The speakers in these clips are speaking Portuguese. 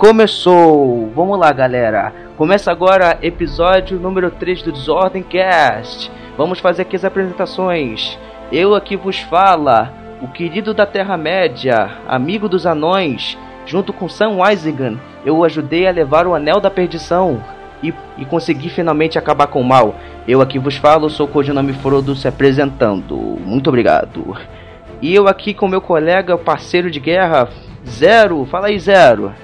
Começou! Vamos lá, galera. Começa agora episódio número 3 do Desordem Cast. Vamos fazer aqui as apresentações. Eu aqui vos fala, o querido da Terra-média, amigo dos anões, junto com Sam Weisigan, eu ajudei a levar o Anel da Perdição e, e consegui finalmente acabar com o mal. Eu aqui vos falo, sou o codinome Frodo se apresentando. Muito obrigado. E eu aqui com meu colega, parceiro de guerra, Zero. Fala aí, Zero.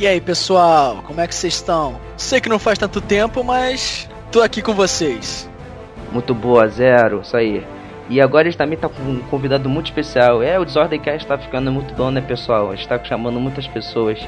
E aí, pessoal, como é que vocês estão? Sei que não faz tanto tempo, mas tô aqui com vocês. Muito boa, Zero. Isso aí. E agora a gente também tá com um convidado muito especial. É, o Desordemcast tá ficando muito bom, né, pessoal? A gente tá chamando muitas pessoas.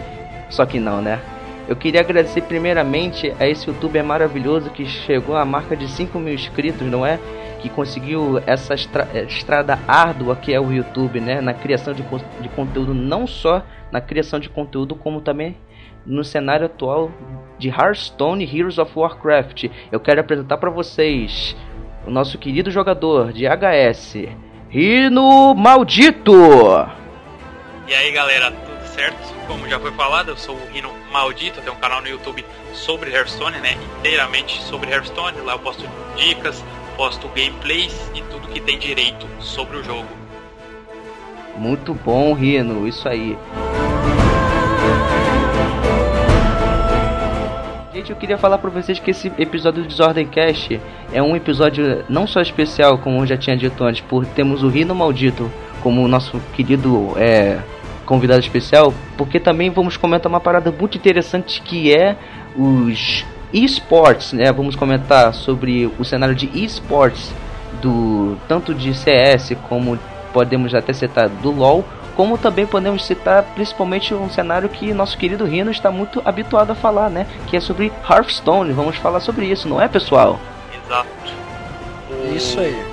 Só que não, né? Eu queria agradecer primeiramente a esse youtuber maravilhoso que chegou à marca de 5 mil inscritos, não é? Que conseguiu essa estra estrada árdua que é o YouTube, né? Na criação de, de conteúdo, não só na criação de conteúdo, como também no cenário atual de Hearthstone Heroes of Warcraft. Eu quero apresentar para vocês o nosso querido jogador de HS, Rino Maldito. E aí galera, tudo certo? Como já foi falado, eu sou o Rino Maldito, tenho um canal no YouTube sobre Hearthstone, né? Inteiramente sobre Hearthstone. Lá eu posto dicas, posto gameplays e tudo que tem direito sobre o jogo. Muito bom, Rino, isso aí. Gente, eu queria falar para vocês que esse episódio do Desordem Cast é um episódio não só especial, como eu já tinha dito antes, por temos o Rino Maldito como nosso querido é, convidado especial, porque também vamos comentar uma parada muito interessante que é os esports, né? Vamos comentar sobre o cenário de esports do tanto de CS como podemos até citar do LoL, como também podemos citar principalmente um cenário que nosso querido Rino está muito habituado a falar, né? Que é sobre Hearthstone. Vamos falar sobre isso, não é, pessoal? Exato. O... Isso aí.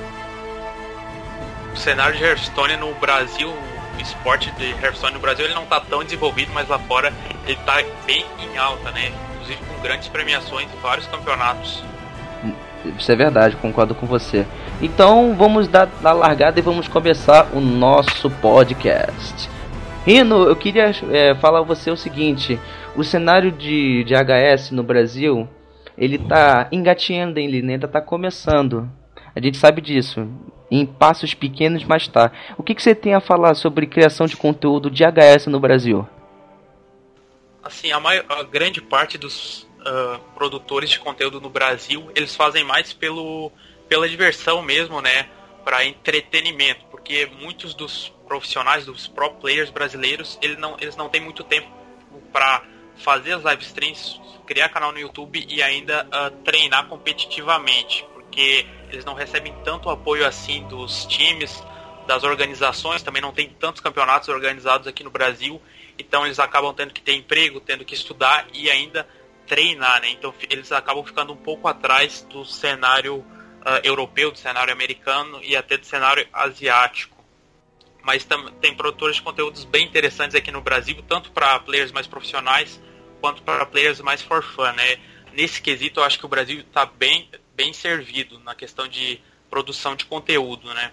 O cenário de Hearthstone no Brasil, o esporte de Hearthstone no Brasil, ele não está tão desenvolvido, mas lá fora ele está bem em alta, né? Inclusive com grandes premiações e vários campeonatos. Isso é verdade, concordo com você. Então vamos dar, dar largada e vamos começar o nosso podcast. Rino, eu queria é, falar a você o seguinte: o cenário de, de HS no Brasil ele tá engatinhando, ele ainda tá começando. A gente sabe disso. Em passos pequenos, mas tá. O que, que você tem a falar sobre criação de conteúdo de HS no Brasil? Assim, a, maior, a grande parte dos uh, produtores de conteúdo no Brasil, eles fazem mais pelo, pela diversão mesmo, né? Para entretenimento, porque muitos dos profissionais, dos pro players brasileiros, eles não, eles não têm muito tempo para fazer as live streams, criar canal no YouTube e ainda uh, treinar competitivamente, porque eles não recebem tanto apoio assim dos times, das organizações, também não tem tantos campeonatos organizados aqui no Brasil, então eles acabam tendo que ter emprego, tendo que estudar e ainda treinar, né? Então eles acabam ficando um pouco atrás do cenário uh, europeu, do cenário americano e até do cenário asiático. Mas tem produtores de conteúdos bem interessantes aqui no Brasil, tanto para players mais profissionais quanto para players mais for fun, né? Nesse quesito, eu acho que o Brasil está bem, bem servido na questão de produção de conteúdo, né?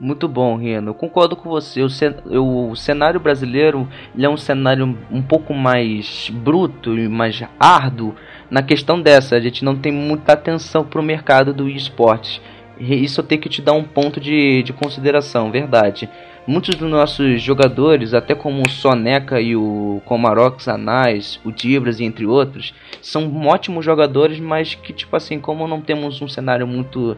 Muito bom, Reno. Eu concordo com você. O, cenário brasileiro é um cenário um pouco mais bruto e mais árduo na questão dessa. A gente não tem muita atenção para o mercado do esportes. Isso eu tenho que te dar um ponto de, de consideração, verdade. Muitos dos nossos jogadores, até como o Soneca e o Comarox Anais, o Dibras entre outros, são ótimos jogadores, mas que, tipo assim, como não temos um cenário muito,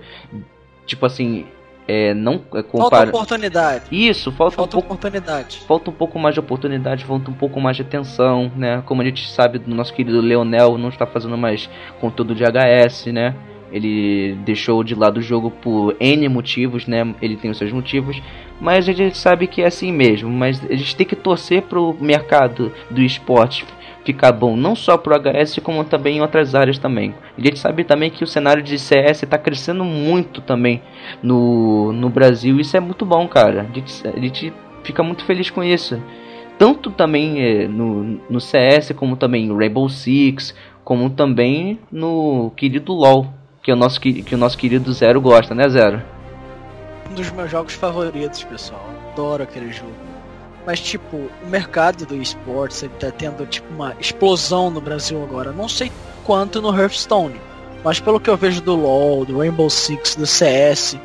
tipo assim, é, não é, compara... Falta oportunidade. Isso, falta, falta um pouco, oportunidade. Falta um pouco mais de oportunidade, falta um pouco mais de atenção, né? Como a gente sabe do nosso querido Leonel, não está fazendo mais conteúdo de HS, né? Ele deixou de lado o jogo por N motivos, né? Ele tem os seus motivos, mas a gente sabe que é assim mesmo. Mas a gente tem que torcer pro mercado do esporte ficar bom não só pro HS como também em outras áreas também. A gente sabe também que o cenário de CS está crescendo muito também no, no Brasil. Isso é muito bom, cara. A gente, a gente fica muito feliz com isso. Tanto também é, no, no CS, como também no Rainbow Six, como também no querido LoL, que é o nosso, que o nosso querido Zero gosta, né Zero? Um dos meus jogos favoritos, pessoal. Adoro aquele jogo. Mas, tipo, o mercado do esportes ele tá tendo, tipo, uma explosão no Brasil agora. Não sei quanto no Hearthstone, mas pelo que eu vejo do LoL, do Rainbow Six, do CS,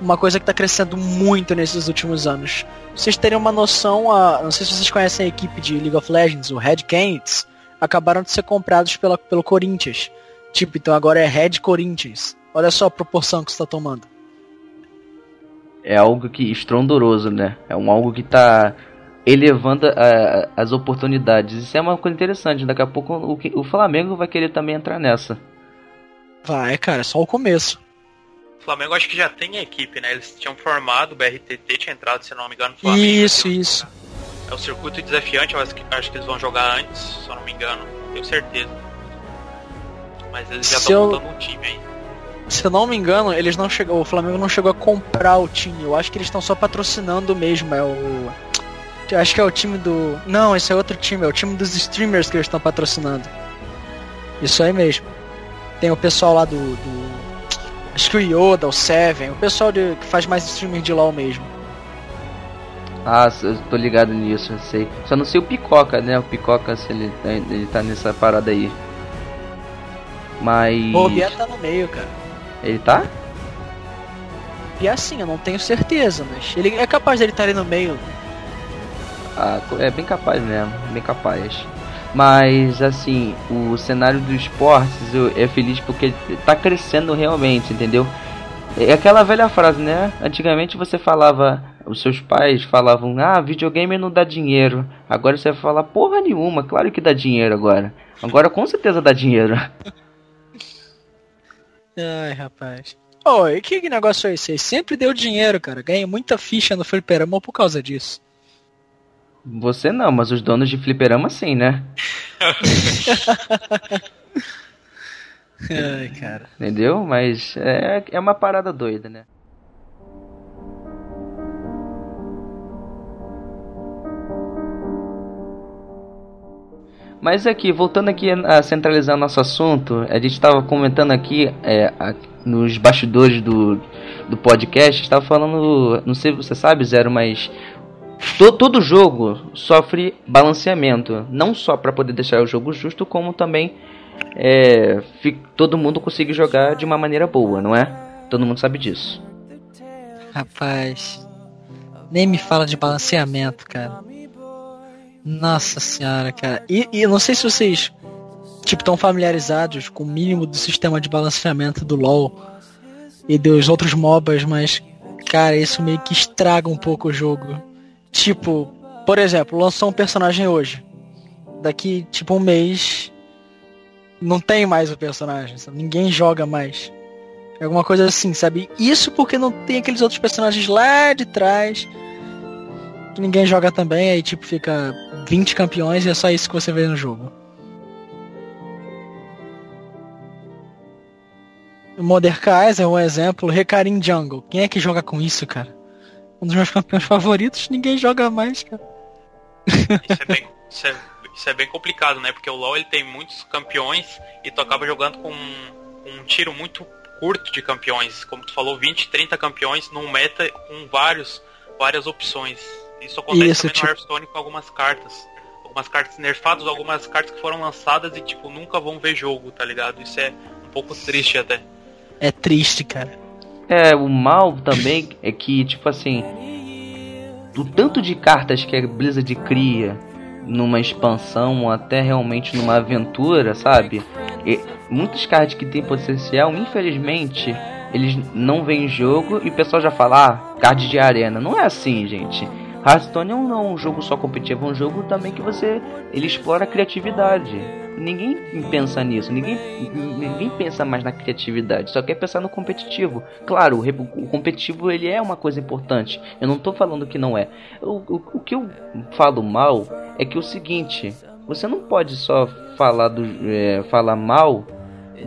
uma coisa que tá crescendo muito nesses últimos anos. Vocês teriam uma noção, a, não sei se vocês conhecem a equipe de League of Legends, o Red Canids, acabaram de ser comprados pela, pelo Corinthians. Tipo, então agora é Red Corinthians. Olha só a proporção que está tomando. É algo que estrondoroso, né? É um algo que tá elevando a, as oportunidades. Isso é uma coisa interessante. Daqui a pouco o, o Flamengo vai querer também entrar nessa. Vai, cara, é só o começo. O Flamengo acho que já tem a equipe, né? Eles tinham formado, o BRTT tinha entrado, se não me engano, no Flamengo. Isso, isso. É o circuito desafiante, eu acho que, acho que eles vão jogar antes, se eu não me engano, tenho certeza. Mas eles já estão eu... montando um time aí. Se eu não me engano, eles não chegou, o Flamengo não chegou a comprar o time. Eu acho que eles estão só patrocinando mesmo. É o acho que é o time do. Não, esse é outro time, é o time dos streamers que eles estão patrocinando. Isso aí mesmo. Tem o pessoal lá do. do... Acho que o Yoda, o Seven, o pessoal de... que faz mais streaming de LOL mesmo. Ah, eu tô ligado nisso, eu sei. Só não sei o Picoca, né? O Picoca, se ele, ele tá nessa parada aí. Mas. O Bia tá no meio, cara. Ele tá? E assim, eu não tenho certeza, mas ele é capaz dele estar ali no meio. Ah, é bem capaz mesmo, bem capaz. Mas assim, o cenário dos esportes é feliz porque tá crescendo realmente, entendeu? É aquela velha frase, né? Antigamente você falava, os seus pais falavam, ah, videogame não dá dinheiro. Agora você vai falar porra nenhuma, claro que dá dinheiro agora. Agora com certeza dá dinheiro. Ai, rapaz. Oi, que negócio é esse? Sempre deu dinheiro, cara. Ganhei muita ficha no fliperama por causa disso. Você não, mas os donos de fliperama sim, né? Ai, cara. Entendeu? Mas é, é uma parada doida, né? Mas aqui, voltando aqui a centralizar nosso assunto, a gente estava comentando aqui é, a, nos bastidores do, do podcast, estava falando, não sei se você sabe, Zero, mas todo, jogo sofre balanceamento, não só para poder deixar o jogo justo, como também é, todo mundo consegue jogar de uma maneira boa, não é? Todo mundo sabe disso. Rapaz, nem me fala de balanceamento, cara. Nossa senhora, cara. E, e não sei se vocês tipo estão familiarizados com o mínimo do sistema de balanceamento do LoL e dos outros MOBAs, mas cara, isso meio que estraga um pouco o jogo. Tipo, por exemplo, lançou um personagem hoje. Daqui, tipo, um mês. Não tem mais o personagem, sabe? Ninguém joga mais. É alguma coisa assim, sabe? Isso porque não tem aqueles outros personagens lá de trás. Que ninguém joga também, aí tipo fica 20 campeões e é só isso que você vê no jogo. O Mordekaiser é um exemplo, Recarim Jungle. Quem é que joga com isso, cara? Um dos meus campeões favoritos, ninguém joga mais, cara. Isso é bem, isso é, isso é bem complicado, né? Porque o LoL ele tem muitos campeões e tu acaba jogando com um, um tiro muito curto de campeões. Como tu falou, 20, 30 campeões num meta com vários, várias opções. Isso acontece Isso, também tipo... no Hearthstone com algumas cartas. Algumas cartas nerfadas, algumas cartas que foram lançadas e tipo, nunca vão ver jogo, tá ligado? Isso é um pouco triste até. É triste, cara. É, o mal também é que, tipo assim, do tanto de cartas que a Blizzard cria numa expansão ou até realmente numa aventura, sabe? E cards que tem potencial, infelizmente, eles não vêm em jogo e o pessoal já fala, ah, card de arena. Não é assim, gente. Hearthstone não é um jogo só competitivo, é um jogo também que você ele explora a criatividade. Ninguém pensa nisso, ninguém, ninguém pensa mais na criatividade, só quer pensar no competitivo. Claro, o, o competitivo ele é uma coisa importante. Eu não estou falando que não é. O, o, o que eu falo mal é que é o seguinte, você não pode só falar do é, falar mal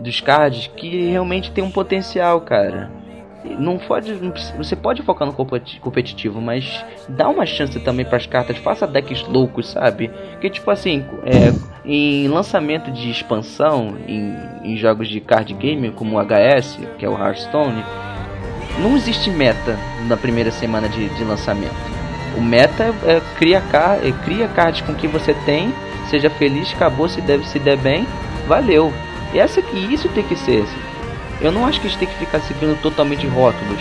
dos cards que realmente tem um potencial, cara não pode, você pode focar no competitivo, mas dá uma chance também para as cartas, faça decks loucos, sabe? Que tipo assim, é, em lançamento de expansão em, em, jogos de card game como o HS, que é o Hearthstone, não existe meta na primeira semana de, de lançamento. O meta é, é cria, car é, cria cards com que você tem, seja feliz, acabou, se deve se der bem, valeu. E essa aqui, isso tem que ser. Eu não acho que a gente tem que ficar seguindo totalmente rótulos.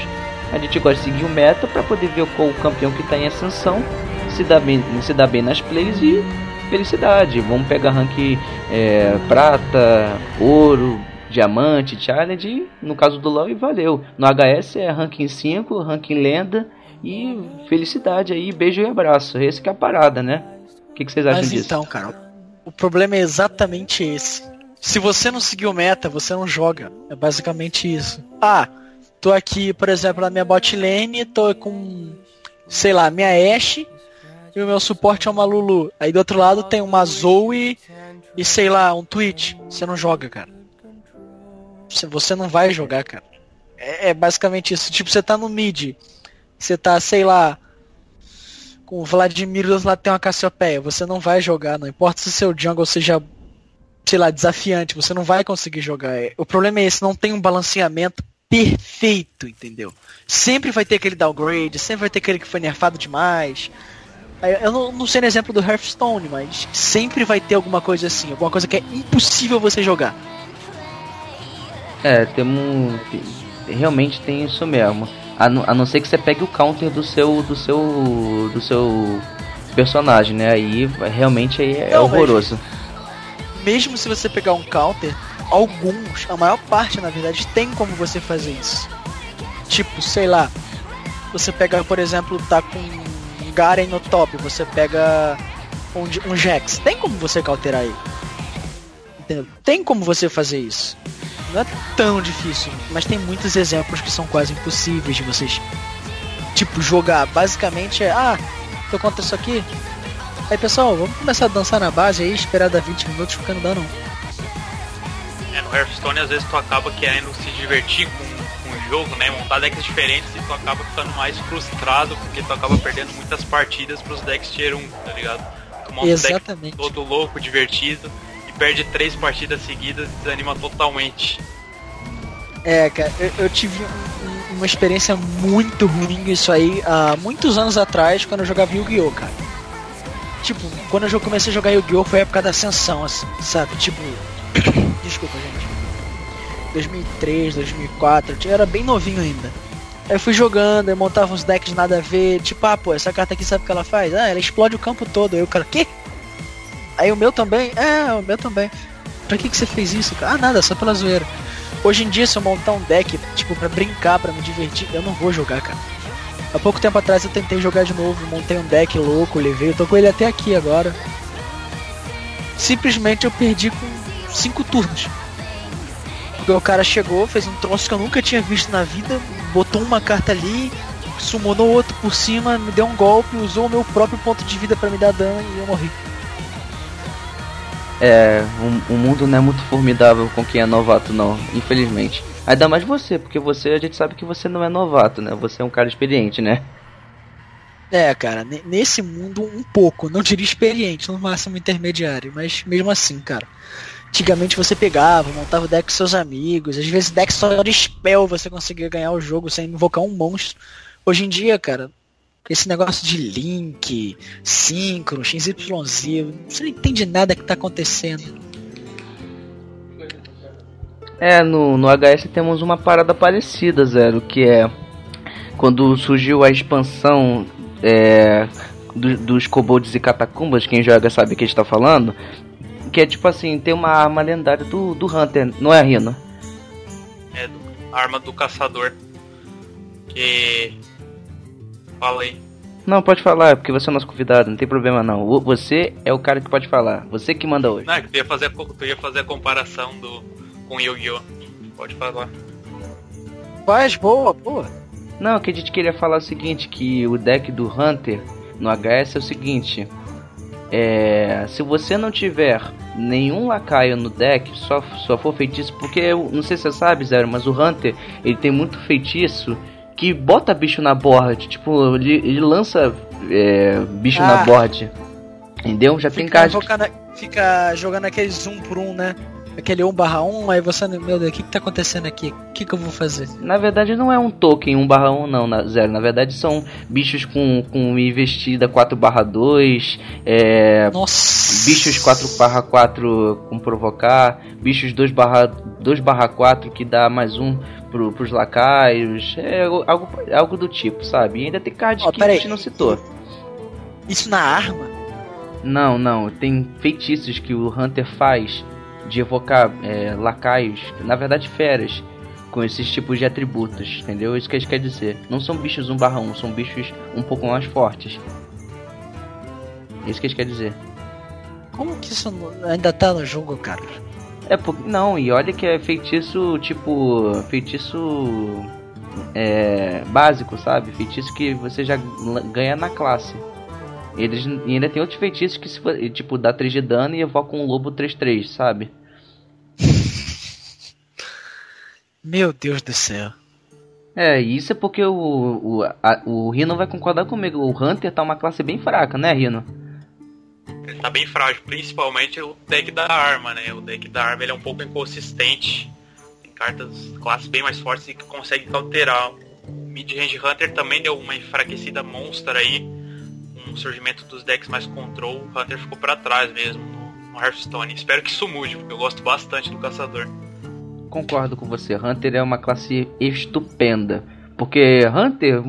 A gente gosta de seguir o meta para poder ver qual o campeão que está em ascensão se dá bem, se dá bem nas plays e felicidade. Vamos pegar rank é, prata, ouro, diamante, challenge, no caso do LoL e valeu. No HS é ranking 5, ranking lenda e felicidade aí, beijo e abraço. Esse que é a parada, né? O que, que vocês acham Mas disso? então, cara, o problema é exatamente esse. Se você não seguir o meta, você não joga. É basicamente isso. Ah, tô aqui, por exemplo, na minha bot lane, tô com, sei lá, minha Ashe e o meu suporte é uma Lulu. Aí do outro lado tem uma Zoe e sei lá, um Twitch. Você não joga, cara. Você não vai jogar, cara. É, é basicamente isso. Tipo, você tá no mid. Você tá, sei lá, com o Vladimir do outro lado tem uma Cassiopeia. Você não vai jogar, não importa se o seu jungle seja, sei lá, desafiante, você não vai conseguir jogar. É, o problema é esse, não tem um balanceamento perfeito, entendeu? Sempre vai ter aquele downgrade, sempre vai ter aquele que foi nerfado demais. Eu não, não sei no exemplo do Hearthstone, mas sempre vai ter alguma coisa assim, alguma coisa que é impossível você jogar. É, temos. Realmente tem isso mesmo. A não, a não ser que você pegue o counter do seu. do seu. do seu personagem, né? Aí realmente aí é não, horroroso. Mesmo se você pegar um counter, alguns, a maior parte na verdade, tem como você fazer isso. Tipo, sei lá, você pega, por exemplo, tá com um Garen no top, você pega um, um Jax, tem como você cauterar ele. Entendeu? Tem como você fazer isso. Não é tão difícil, mas tem muitos exemplos que são quase impossíveis de vocês, tipo, jogar. Basicamente é, ah, tô contra isso aqui. Aí pessoal, vamos começar a dançar na base aí, esperar dar 20 minutos porque não dá não. É, no Hearthstone às vezes tu acaba querendo se divertir com, com o jogo, né? Montar decks diferentes e tu acaba ficando mais frustrado porque tu acaba perdendo muitas partidas pros decks tier 1, tá ligado? Tu monta Exatamente. um deck todo louco, divertido perde três partidas seguidas e desanima totalmente. É, cara, eu, eu tive um, uma experiência muito ruim isso aí há muitos anos atrás, quando eu jogava Yu-Gi-Oh, cara. Tipo, quando eu comecei a jogar Yu-Gi-Oh foi a época da ascensão, assim, sabe? Tipo. Desculpa, gente. 2003, 2004, eu era bem novinho ainda. Aí eu fui jogando, eu montava uns decks nada a ver, tipo, ah, pô, essa carta aqui sabe o que ela faz? Ah, ela explode o campo todo. Aí o cara, quê? Aí o meu também? É, o meu também. Pra que, que você fez isso? Ah, nada, só pela zoeira. Hoje em dia, se eu montar um deck, tipo, pra brincar, pra me divertir, eu não vou jogar, cara. Há pouco tempo atrás eu tentei jogar de novo, montei um deck louco, levei, eu tô com ele até aqui agora. Simplesmente eu perdi com 5 turnos. Porque o cara chegou, fez um troço que eu nunca tinha visto na vida, botou uma carta ali, summonou outro por cima, me deu um golpe, usou o meu próprio ponto de vida para me dar dano e eu morri. É, o, o, mundo não é muito formidável com quem é novato, não, infelizmente. Ainda mais você, porque você, a gente sabe que você não é novato, né? Você é um cara experiente, né? É, cara, nesse mundo um pouco, não diria experiente, no máximo intermediário, mas mesmo assim, cara. Antigamente você pegava, montava o deck com seus amigos, às vezes deck só de spell você conseguia ganhar o jogo sem invocar um monstro. Hoje em dia, cara, esse negócio de link, síncrono, XYZ, você não entende nada que tá acontecendo. É, no, no HS temos uma parada parecida, Zero, que é quando surgiu a expansão é, do, dos kobolds e catacumbas, quem joga sabe o que a gente tá falando, que é tipo assim, tem uma arma lendária do, do Hunter, não é, Rino? É, a arma do caçador. Que Fala aí. Não, pode falar, porque você é nosso convidado, não tem problema não. Você é o cara que pode falar. Você que manda hoje. Não, é que tu ia fazer, tu ia fazer a comparação do, com Yu-Gi-Oh! Pode falar. Faz, boa, boa. Não, que a gente queria falar o seguinte, que o deck do Hunter no HS é o seguinte. É, se você não tiver nenhum lacaio no deck, só, só for feitiço, porque não sei se você sabe, Zero, mas o Hunter ele tem muito feitiço que bota bicho na board. Tipo, ele, ele lança é, bicho ah, na board. Entendeu? Já tem card. Fica jogando aquele zoom por um, né? Aquele 1 barra 1, aí você, meu Deus, o que, que tá acontecendo aqui? O que, que eu vou fazer? Na verdade não é um token 1 barra 1 não, na, zero. Na verdade são bichos com, com investida 4 barra 2, é, Nossa. bichos 4 barra 4 com provocar, bichos 2 barra, 2 barra 4 que dá mais um pro, pros lacaios, é algo, algo do tipo, sabe? E ainda tem cards Ó, que a gente não citou. Isso na arma? Não, não. Tem feitiços que o Hunter faz de evocar é, lacaios, na verdade feras, com esses tipos de atributos, entendeu? Isso que isso quer dizer. Não são bichos 1 barra 1, são bichos um pouco mais fortes. Isso que isso quer dizer. Como que isso ainda tá no jogo, cara? É porque. Não, e olha que é feitiço tipo. Feitiço. É. Básico, sabe? Feitiço que você já ganha na classe. Eles, e ainda tem outros feitiços que se, tipo dá 3 de dano e evoca um lobo 3-3, sabe? Meu Deus do céu. É, isso é porque o, o, a, o Rino vai concordar comigo. O Hunter tá uma classe bem fraca, né, Rino? Ele tá bem frágil, principalmente o deck da arma, né? O deck da arma ele é um pouco inconsistente. Tem cartas classes bem mais fortes e que conseguem alterar. O Mid-Range Hunter também deu uma enfraquecida monstro aí. Com o surgimento dos decks mais control, o Hunter ficou pra trás mesmo no, no Hearthstone. Espero que isso mude, porque eu gosto bastante do caçador. Concordo com você. Hunter é uma classe estupenda. Porque Hunter,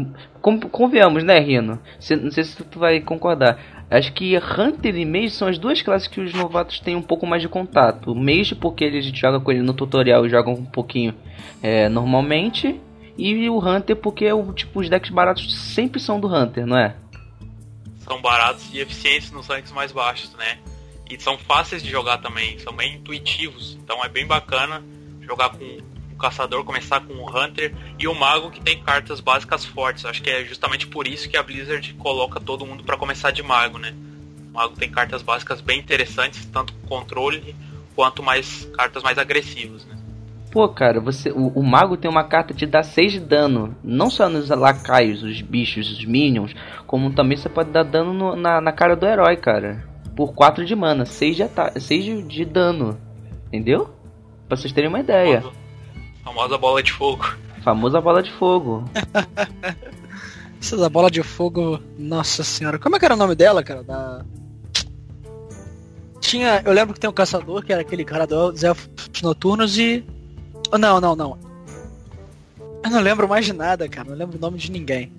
convenhamos, né, Rino? Não sei se tu vai concordar. Acho que Hunter e Mage são as duas classes que os novatos têm um pouco mais de contato. Mage porque a gente joga com ele no tutorial e joga um pouquinho é, normalmente. E o Hunter porque o, tipo, os decks baratos sempre são do Hunter, não é? São baratos e eficientes nos ranks mais baixos, né? E são fáceis de jogar também, são bem intuitivos. Então é bem bacana jogar com o caçador, começar com o Hunter e o Mago que tem cartas básicas fortes. Acho que é justamente por isso que a Blizzard coloca todo mundo para começar de Mago, né? O Mago tem cartas básicas bem interessantes, tanto controle quanto mais cartas mais agressivas, né? Pô, cara, você, o, o mago tem uma carta que dá 6 de dano. Não só nos lacaios, os bichos, os minions, como também você pode dar dano no- na, na cara do herói, cara. Por 4 de mana, 6 de, de, de dano. Entendeu? Pra vocês terem uma ideia. Famosa- Famosa bola de fogo. Famosa bola de fogo. Essa da bola de fogo, nossa senhora. Como é que era o nome dela, cara? Da... Tinha. Eu lembro que tem um caçador, que era aquele cara dos elfos noturnos e. Oh, não, não, não. Eu não lembro mais de nada, cara. Não lembro o nome de ninguém.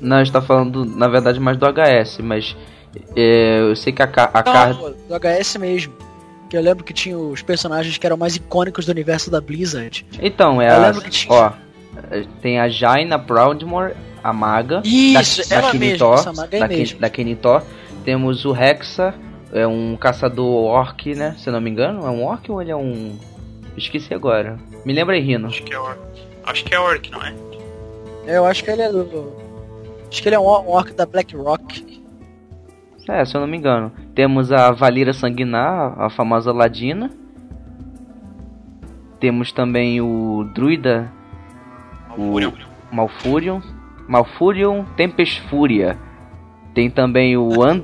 Não, a gente tá falando, na verdade, mais do HS, mas. é, eu sei que a, a Não, do HS mesmo. Que eu lembro que tinha os personagens que eram mais icônicos do universo da Blizzard. Então, é Eu a. lembro que tinha- Ó. Tem a Jaina Proudmore, a maga. Isso, da, ela da mesma, essa maga aí da, mesmo. da Kenitó. Temos o Hexa, é um caçador orc, né? Se eu não me engano, é um orc ou ele é um. Esqueci agora. Me lembra aí, Rino. Acho que é orc. Acho que é orc, não é? Eu acho que ele é do. Acho que ele é um um orc da Black Rock. É, se eu não me engano. Temos a Valira Sanguinar, a famosa Ladina. Temos também o Druida Malfurion. Malfurion. Malfurion Tempest Fúria. Tem também o An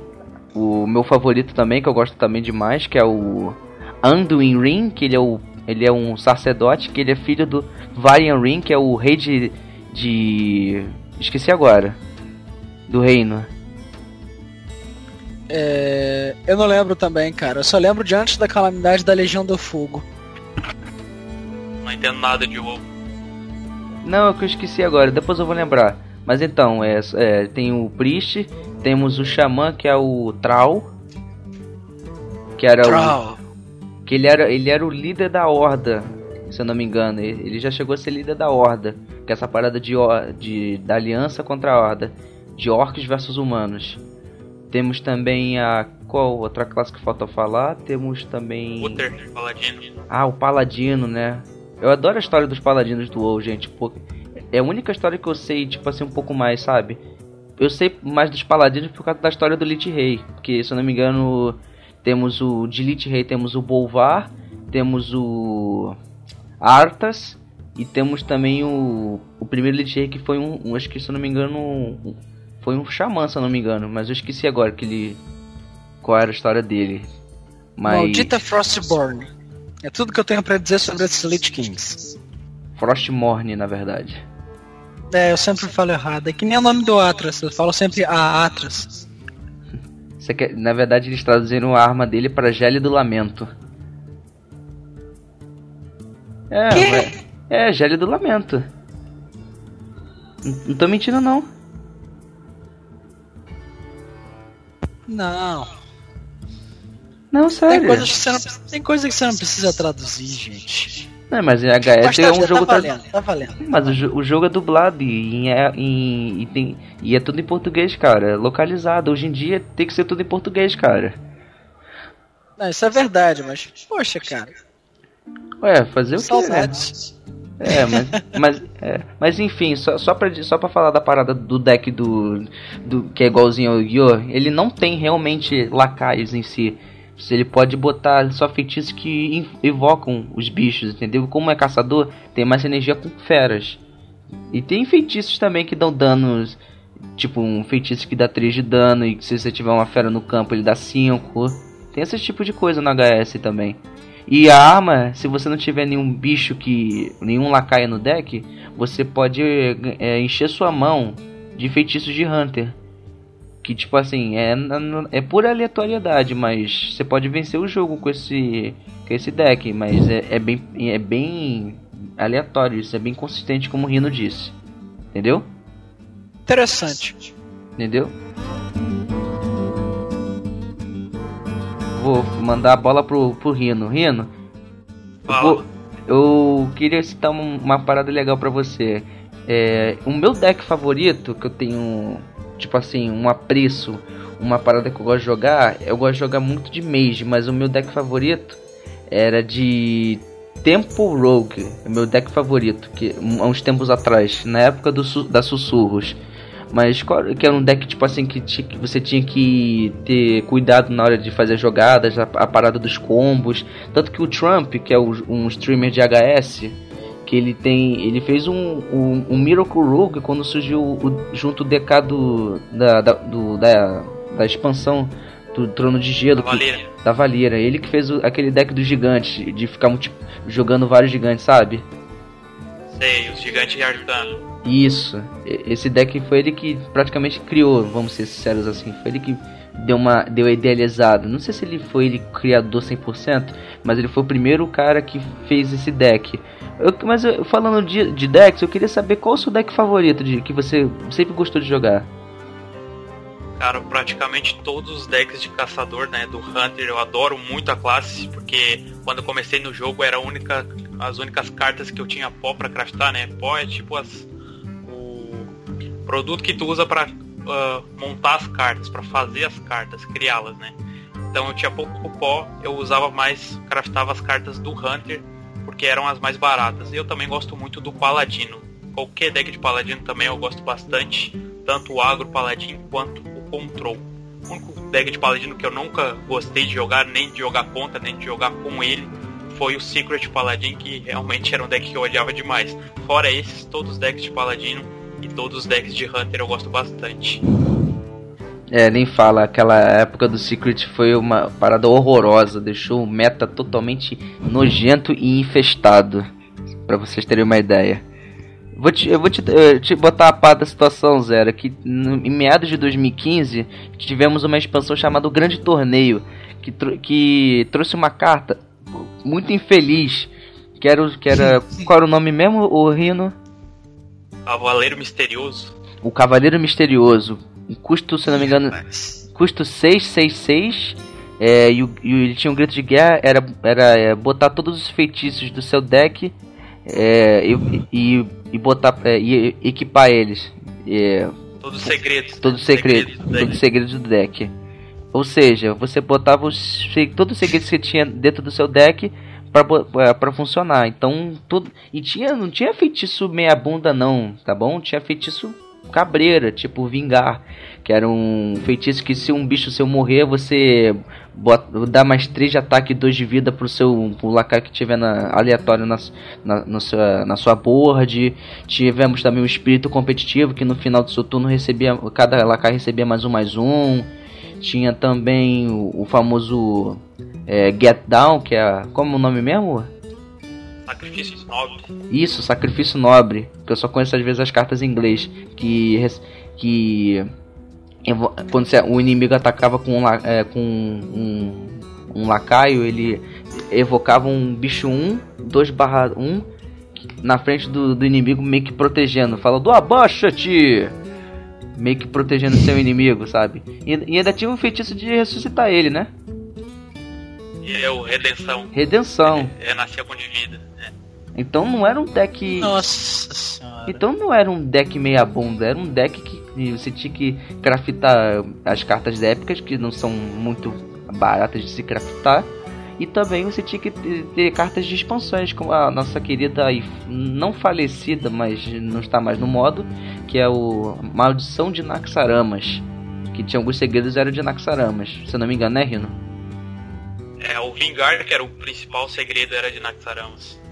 o meu favorito também, que eu gosto também demais, que é o Anduin Ring, que ele é o ele é um sacerdote, que ele é filho do Varian Ring, que é o rei de de esqueci agora do reino. É, eu não lembro também, cara. Eu só lembro de antes da calamidade da Legião do Fogo. Não entendo nada de WoW. Não, é que eu esqueci agora, depois eu vou lembrar. Mas então, é, é, tem o Priest, temos o Xamã, que é o Trau. Que era o. Troll. Que ele era, ele era o líder da Horda, se eu não me engano. Ele ele já chegou a ser líder da Horda. Que é essa parada de, de da aliança contra a Horda. De orcs versus humanos. Temos também a. Qual outra classe que falta falar? Temos também. Uther, Paladino. Ah, o Paladino, né? Eu adoro a história dos Paladinos do WoW, gente. Pô, é a única história que eu sei, tipo assim, um pouco mais, sabe? Eu sei mais dos Paladinos por causa da história do Lich Rei. Porque, se eu não me engano, temos o... De Lich Rei temos o Bolvar, temos o... Arthas, e temos também o... O primeiro Lich Rei que foi um... um acho que, se eu não me engano, um- foi um Xamã, se eu não me engano. Mas eu esqueci agora que ele... Qual era a história dele. Mas... Maldita Frostborn. É tudo que eu tenho para dizer sobre esses Lich Kings. Frostmourne, na verdade. É, eu sempre falo errado. É que nem o nome do Atlas. Eu falo sempre a Atlas. Quer, na verdade, eles traduziram a arma dele para Gele do Lamento. É, Que? é, Gele do Lamento. Não tô mentindo, não. Não. Não, Tem sério. coisa, que você não, tem coisa que você não precisa traduzir, gente. Não, mas em HS Mas é tá, um tá jogo tra- valendo, tá valendo. Mas o, o jogo é dublado e, é, em- e tem- e é tudo em português, cara. É localizado. Hoje em dia tem que ser tudo em português, cara. Não, isso é verdade, mas, poxa, cara. Ué, fazer o quê? né? É, mas, mas, é, mas enfim, só, só, pra, só falar da parada do deck do, do que é igualzinho ao Yu-Gi-Oh! Ele não tem realmente lacaios em si. Ele pode botar só feitiços que evocam os bichos, entendeu? Como é caçador, tem mais energia com feras. E tem feitiços também que dão danos. Tipo, um feitiço que dá 3 de dano e se você tiver uma fera no campo ele dá 5. Tem esse tipo de coisa no HS também. E a arma, se você não tiver nenhum bicho que. nenhum lacaio no deck, você pode é, encher sua mão de feitiços de Hunter. Que tipo assim, é, é pura aleatoriedade, mas você pode vencer o jogo com esse. com esse deck, mas é, é bem. é bem aleatório, isso é bem consistente como o Rino disse. Entendeu? Interessante. Entendeu? Vou mandar a bola pro, pro Rino. Rino, eu, eu queria citar um- uma parada legal pra você. É, o meu deck favorito, que eu tenho, tipo assim, um apreço, uma parada que eu gosto de jogar, eu gosto de jogar muito de Mage, mas o meu deck favorito era de Temple Rogue, é meu deck favorito, que há uns tempos atrás, na época do, da Sussurros. Mas qual- que era um deck tipo assim que, que você tinha que ter cuidado na hora de fazer jogadas, a, a parada dos combos. Tanto que o Trump, que é o- um streamer de HS, que ele tem. Ele fez um, um, um Miracle Rogue quando surgiu o, junto o DK do, da, da, do- da, da expansão do Trono de Gelo. que- Valera. da Valera. Ele que fez o- aquele deck dos gigantes, de ficar multi- jogando vários gigantes, sabe? Sei, os gigantes de arcano. Isso. Esse deck foi ele que praticamente criou, vamos ser sinceros assim. Foi ele que deu uma deu a idealizada. Não sei se ele foi ele criador 100%, mas ele foi o primeiro cara que fez esse deck. Eu- mas eu- falando de, de decks, eu queria saber qual o seu deck favorito de que você sempre gostou de jogar. Cara, praticamente todos os decks de caçador, né, do Hunter, eu adoro muito a classe, porque quando eu comecei no jogo era única, as únicas cartas que eu tinha pó pra craftar, né? Pó é tipo as, produto que tu usa pra ah, montar as cartas, pra fazer as cartas, criá-las, né? Então eu tinha pouco pó, eu usava mais, craftava as cartas do Hunter, porque eram as mais baratas. E eu também gosto muito do Paladino. Qualquer deck de Paladino também eu gosto bastante, tanto o Agro Paladino quanto o Control. O único deck de Paladino que eu nunca gostei de jogar, nem de jogar contra, nem de jogar com ele, foi o Secret Paladin, que realmente era um deck que eu odiava demais. Fora esses, todos os decks de Paladino e todos os decks de Hunter eu gosto bastante. É, nem fala, aquela época do Secret foi uma parada horrorosa, deixou o meta totalmente nojento e infestado. Pra vocês terem uma ideia. Vou te, eu vou te, te botar a par da situação, Zero, que no- em meados de 2015 tivemos uma expansão chamada o Grande Torneio, que, tro- que trouxe uma carta muito infeliz, que era, o- que era qual era o nome mesmo, o Rino? Cavaleiro Misterioso. O Cavaleiro Misterioso. Custo, se não me engano, Mas, custo 666 é, e, o, e ele tinha um grito de guerra era, era é, botar todos os feitiços do seu deck é, e, e, e botar é, e equipar eles é, Todos os segredos. todos os segredos do todos deck. os segredos do deck ou seja você botava os, todos os segredos que tinha dentro do seu deck para funcionar. Então tudo e tinha não tinha feitiço meia bunda não tá bom? Tinha feitiço cabreira tipo vingar que era um feitiço que se um bicho seu morrer você bota, dá mais 3 de ataque e 2 de vida pro seu pro que tiver na, aleatório na, na, no sua, na sua board. Tivemos também o espírito competitivo que no final do seu turno recebia cada lacar recebia mais um mais um Tinha também o, o famoso é, Get Down, que é. Como é o nome mesmo? Sacrifício Nobre. Isso, Sacrifício Nobre. Que eu só conheço às vezes as cartas em inglês. Que. que quando o inimigo atacava com, um, é, com um, um lacaio, ele evocava um bicho 1, 2 barra 1 na frente do, do inimigo, meio que protegendo. Fala do abaixa-te! Meio que protegendo seu inimigo, sabe? E, e ainda tinha o feitiço de ressuscitar ele, né? E é o Redenção. Redenção. É, é nascer com de vida. É. Então não era um deck. Nossa senhora. Então não era um deck meia bunda, era um deck que você tinha que craftar as cartas épicas, que não são muito baratas de se craftar. E também você tinha que ter, cartas de expansões, como a nossa querida e não falecida, mas não está mais no modo, que é o Maldição de Naxaramas. Que tinha alguns segredos eram de Naxaramas. Se não me engano, né, Rino? É, o Vingar, que era o principal segredo, era de Naxaramas.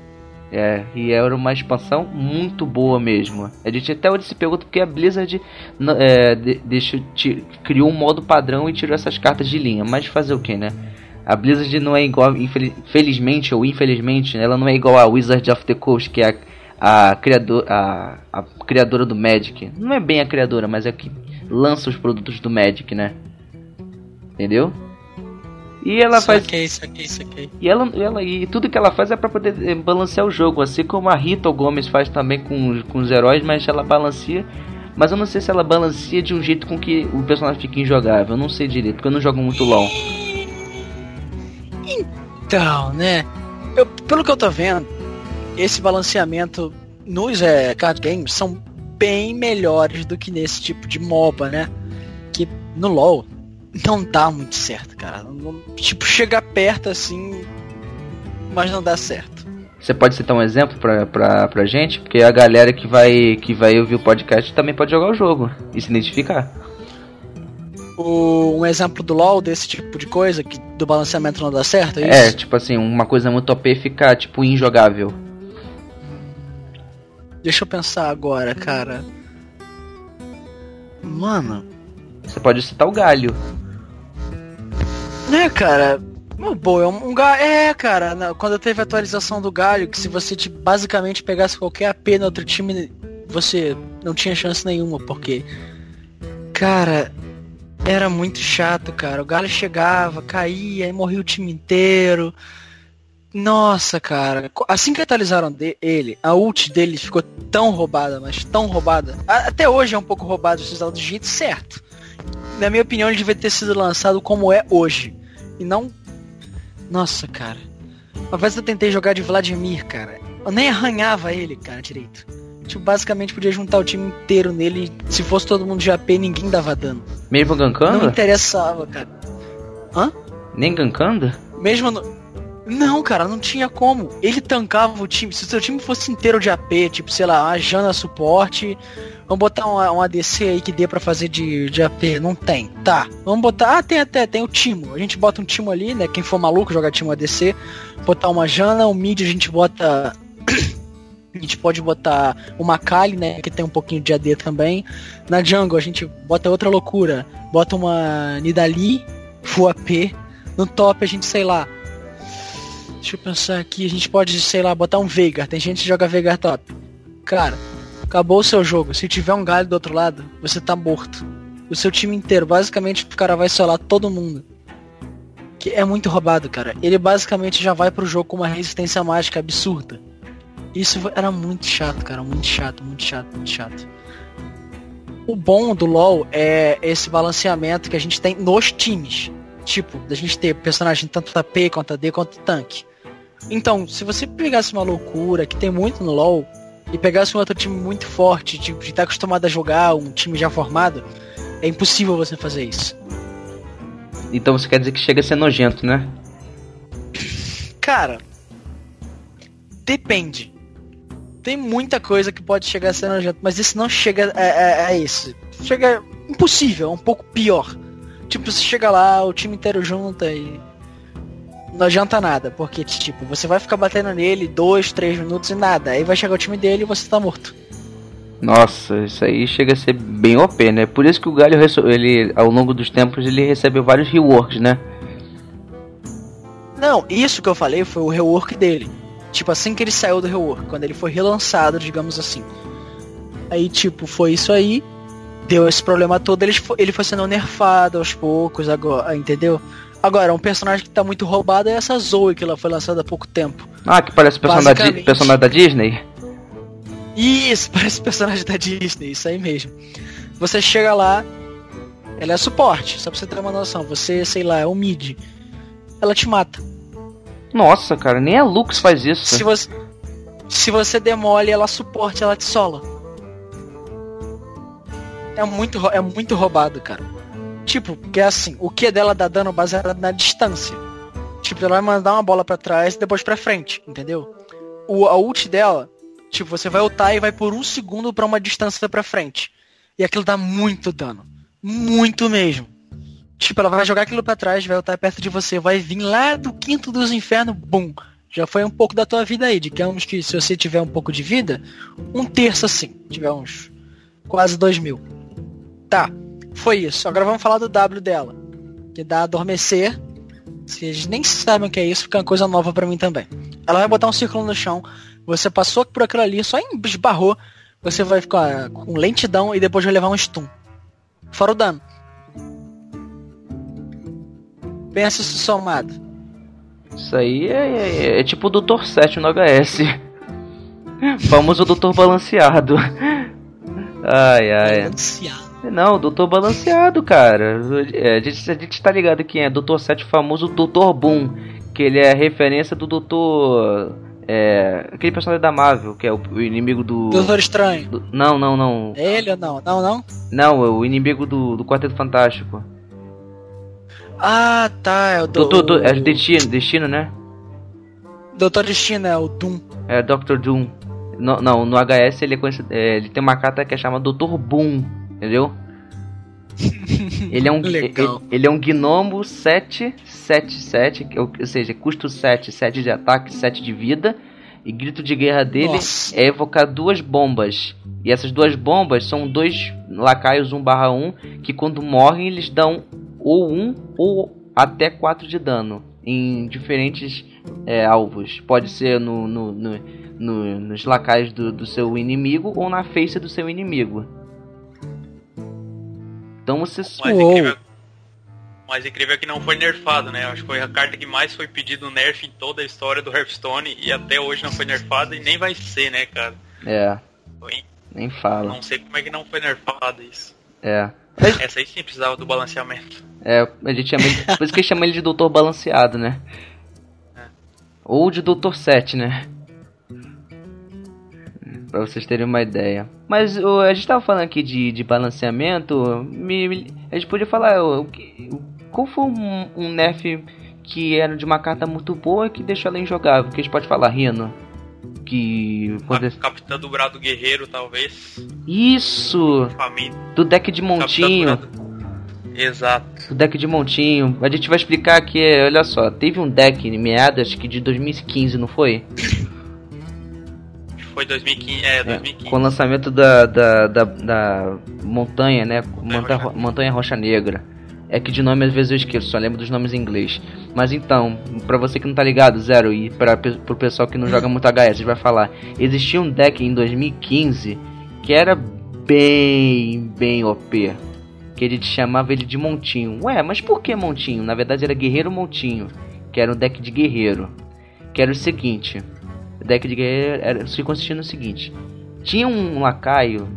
É, e era uma expansão muito boa mesmo. A gente até hoje se pergunta porque a Blizzard é, de, deixou, criou um modo padrão e tirou essas cartas de linha. Mas fazer o que, né? A Blizzard não é igual, infelizmente ou infelizmente, ela não é igual a Wizard of the Coast, que é a, a, criador, a, a criadora do Magic. Não é bem a criadora, mas é a que lança os produtos do Magic, né? Entendeu? E ela faz. Saquei, saquei, saquei. E ela, ela e tudo que ela faz é para poder eh, balancear o jogo, assim como a Rita Gomes faz também com, com os heróis, mas ela balanceia. Mas eu não sei se ela balanceia de um jeito com que o personagem fica injogável. Eu não sei direito, porque eu não jogo muito LOL. Então, né? Eu, pelo que eu tô vendo, esse balanceamento nos é, card games são bem melhores do que nesse tipo de MOBA, né? Que no LoL não dá muito certo, cara. Não, tipo, chega perto assim, mas não dá certo. Você pode citar um exemplo pra, pra, pra gente? Porque a galera que vai, que vai ouvir o podcast também pode jogar o jogo e se identificar. O, um exemplo do LoL desse tipo de coisa, que do balanceamento não dá certo, é, é tipo assim, uma coisa muito OP fica, tipo, injogável. Deixa eu pensar agora, cara. Mano. Você pode citar o galho. Né, cara? Bom, é um, um galho. É, cara, na, quando teve a atualização do galho, que se você te, basicamente pegasse qualquer AP no outro time, você não tinha chance nenhuma, porque. Cara, era muito chato, cara. O galho chegava, caía, e morria o time inteiro. Nossa, cara. Assim que atualizaram ele, a ult dele ficou tão roubada, mas tão roubada. Até hoje é um pouco roubado usar do jeito certo. Na minha opinião, ele devia ter sido lançado como é hoje. E não. Nossa, cara. Uma vez eu tentei jogar de Vladimir, cara. Eu nem arranhava ele, cara, direito. Tipo, basicamente podia juntar o time inteiro nele. Se fosse todo mundo de AP, ninguém dava dano. Mesmo gankando? Não interessava, cara. Hã? Nem gankando? Mesmo no... Não, cara, não tinha como. Ele tancava o time. Se o seu time fosse inteiro de AP, tipo, sei lá, a Jana suporte, Vamos botar um, um ADC aí que dê para fazer de, de AP. Não tem. Tá. Vamos botar. Ah, tem até, tem o Timo. A gente bota um Timo ali, né? Quem for maluco jogar Timo ADC. Botar uma Jana, o mid a gente bota. A gente pode botar uma Kali, né? Que tem um pouquinho de AD também. Na jungle a gente bota outra loucura. Bota uma Nidali, Full AP. No top a gente, sei lá. Deixa eu pensar aqui. A gente pode, sei lá, botar um Veigar. Tem gente que joga Veigar top. Cara, Acabou o seu jogo. Se tiver um galho do outro lado, você tá morto. O seu time inteiro, basicamente, o cara vai solar todo mundo. É muito roubado, cara. Ele basicamente já vai pro jogo com uma resistência mágica absurda. Isso era muito chato, cara. Muito chato, muito chato, muito chato. O bom do LoL é esse balanceamento que a gente tem nos times. Tipo, da gente ter personagem tanto AP quanto AD quanto tanque. Então, se você pegasse uma loucura que tem muito no LoL, e pegasse um outro time muito forte, tipo, de estar tá acostumado a jogar, um time já formado, é impossível você fazer isso. Então você quer dizer que chega a ser nojento, né? Cara, depende. Tem muita coisa que pode chegar a ser nojento, mas esse não chega a, a, a isso. Chega impossível, é um pouco pior. Tipo, você chega lá, o time inteiro junta e não adianta nada, porque, tipo, você vai ficar batendo nele dois, três minutos e nada. Aí vai chegar o time dele e você tá morto. Nossa, isso aí chega a ser bem OP, né? Por isso que o Galho, ele, ao longo dos tempos, ele recebeu vários reworks, né? Não, isso que eu falei foi o rework dele. Tipo, assim que ele saiu do rework, quando ele foi relançado, digamos assim. Aí, tipo, foi isso aí. Deu esse problema todo, ele foi, ele foi sendo nerfado aos poucos, agora, entendeu? Agora, um personagem que tá muito roubado é essa Zoe, que ela foi lançada há pouco tempo. Ah, que parece personagem, personagem da Disney? Isso, parece personagem da Disney, isso aí mesmo. Você chega lá, ela é suporte, só pra você ter uma noção. Você, sei lá, é um mid. Ela te mata. Nossa, cara, nem a Lux faz isso. Se você, se você demole, ela suporte, ela te sola. É muito, é muito roubado, cara. Tipo, que é assim, o que dela dá dano baseado na distância. Tipo, ela vai mandar uma bola para trás e depois para frente, entendeu? O, a ult dela, tipo, você vai ultar e vai por um segundo para uma distância para frente. E aquilo dá muito dano. Muito mesmo. Tipo, ela vai jogar aquilo para trás, vai estar perto de você, vai vir lá do quinto dos infernos, bum. Já foi um pouco da tua vida aí. Digamos que se você tiver um pouco de vida, um terço assim. Tiver uns quase dois mil. Tá, foi isso. Agora vamos falar do W dela. Que dá adormecer. Vocês nem sabem o que é isso, fica uma coisa nova para mim também. Ela vai botar um círculo no chão. Você passou por aquilo ali, só esbarrou. Você vai ficar com lentidão e depois vai levar um stun. Fora o dano. Pensa somado. Isso aí é, é, é tipo o Dr. 7 no HS. Famoso Doutor Balanceado. Ai, ai. Balanceado. Não, Doutor Balanceado, cara. É, a, gente, a gente tá ligado quem é Doutor 7 famoso Doutor Boom. Que ele é referência do Doutor. É. Aquele personagem da Marvel, que é o, o inimigo do. Doutor Estranho. Do, não, não, não. É ele ou não? Não, não? Não, é o inimigo do, do Quarteto Fantástico. Ah, tá, é o Doutor. Do, é o Destino, Destino, né? Doutor Destino é o Doom. É Dr. Doom. No, não, no HS ele, é conhecido, é, ele tem uma carta que é chamada Dr. Boom, entendeu? ele é um ele, ele, é um gnomo 777, ou, ou seja, custo 7, 7 de ataque, 7 de vida. E grito de guerra dele Nossa. é evocar duas bombas. E essas duas bombas são dois lacaios 1/1 que quando morrem eles dão ou 1 ou até 4 de dano em diferentes é, alvos. Pode ser no, no, no, no nos lacaios do, do, seu inimigo ou na face do seu inimigo. Então você. Mais incrível, mais incrível é que não foi nerfado, né? Acho que foi a carta que mais foi pedido nerf em toda a história do Hearthstone e até hoje não foi nerfada e nem vai ser, né, cara? É. Foi... Nem fala. Não sei como é que não foi nerfado isso. É. Essa aí sim precisava do balanceamento. É, a gente chama ele, por isso que chama ele de Doutor Balanceado, né? É. Ou de Doutor 7, né? Pra vocês terem uma ideia. Mas o, a gente tava falando aqui de, de balanceamento. Me, me, a gente podia falar o, qual foi um, um nerf que era de uma carta muito boa que deixou ela injogável. Que a gente pode falar, Rino? Que. Quando... Capitã do Brado Guerreiro, talvez. Isso! Do deck de montinho. Exato. Do deck de montinho. A gente vai explicar que, olha só, teve um deck em meadas que de 2015, não foi? Foi 2015, é, 2015. É, com o lançamento da, da, da, da montanha, né? Montanha, montanha Rocha Negra. É que de nome às vezes eu esqueço, só lembro dos nomes em inglês. Mas então, para você que não tá ligado, Zero, e para pro pessoal que não joga muito HS, vai falar. Existia um deck em 2015 que era bem, bem OP. Que ele chamava ele de Montinho. Ué, mas por que Montinho? Na verdade era Guerreiro Montinho, que era um deck de guerreiro. Que era o seguinte: o deck de guerreiro era, se consistia no seguinte: tinha um lacaio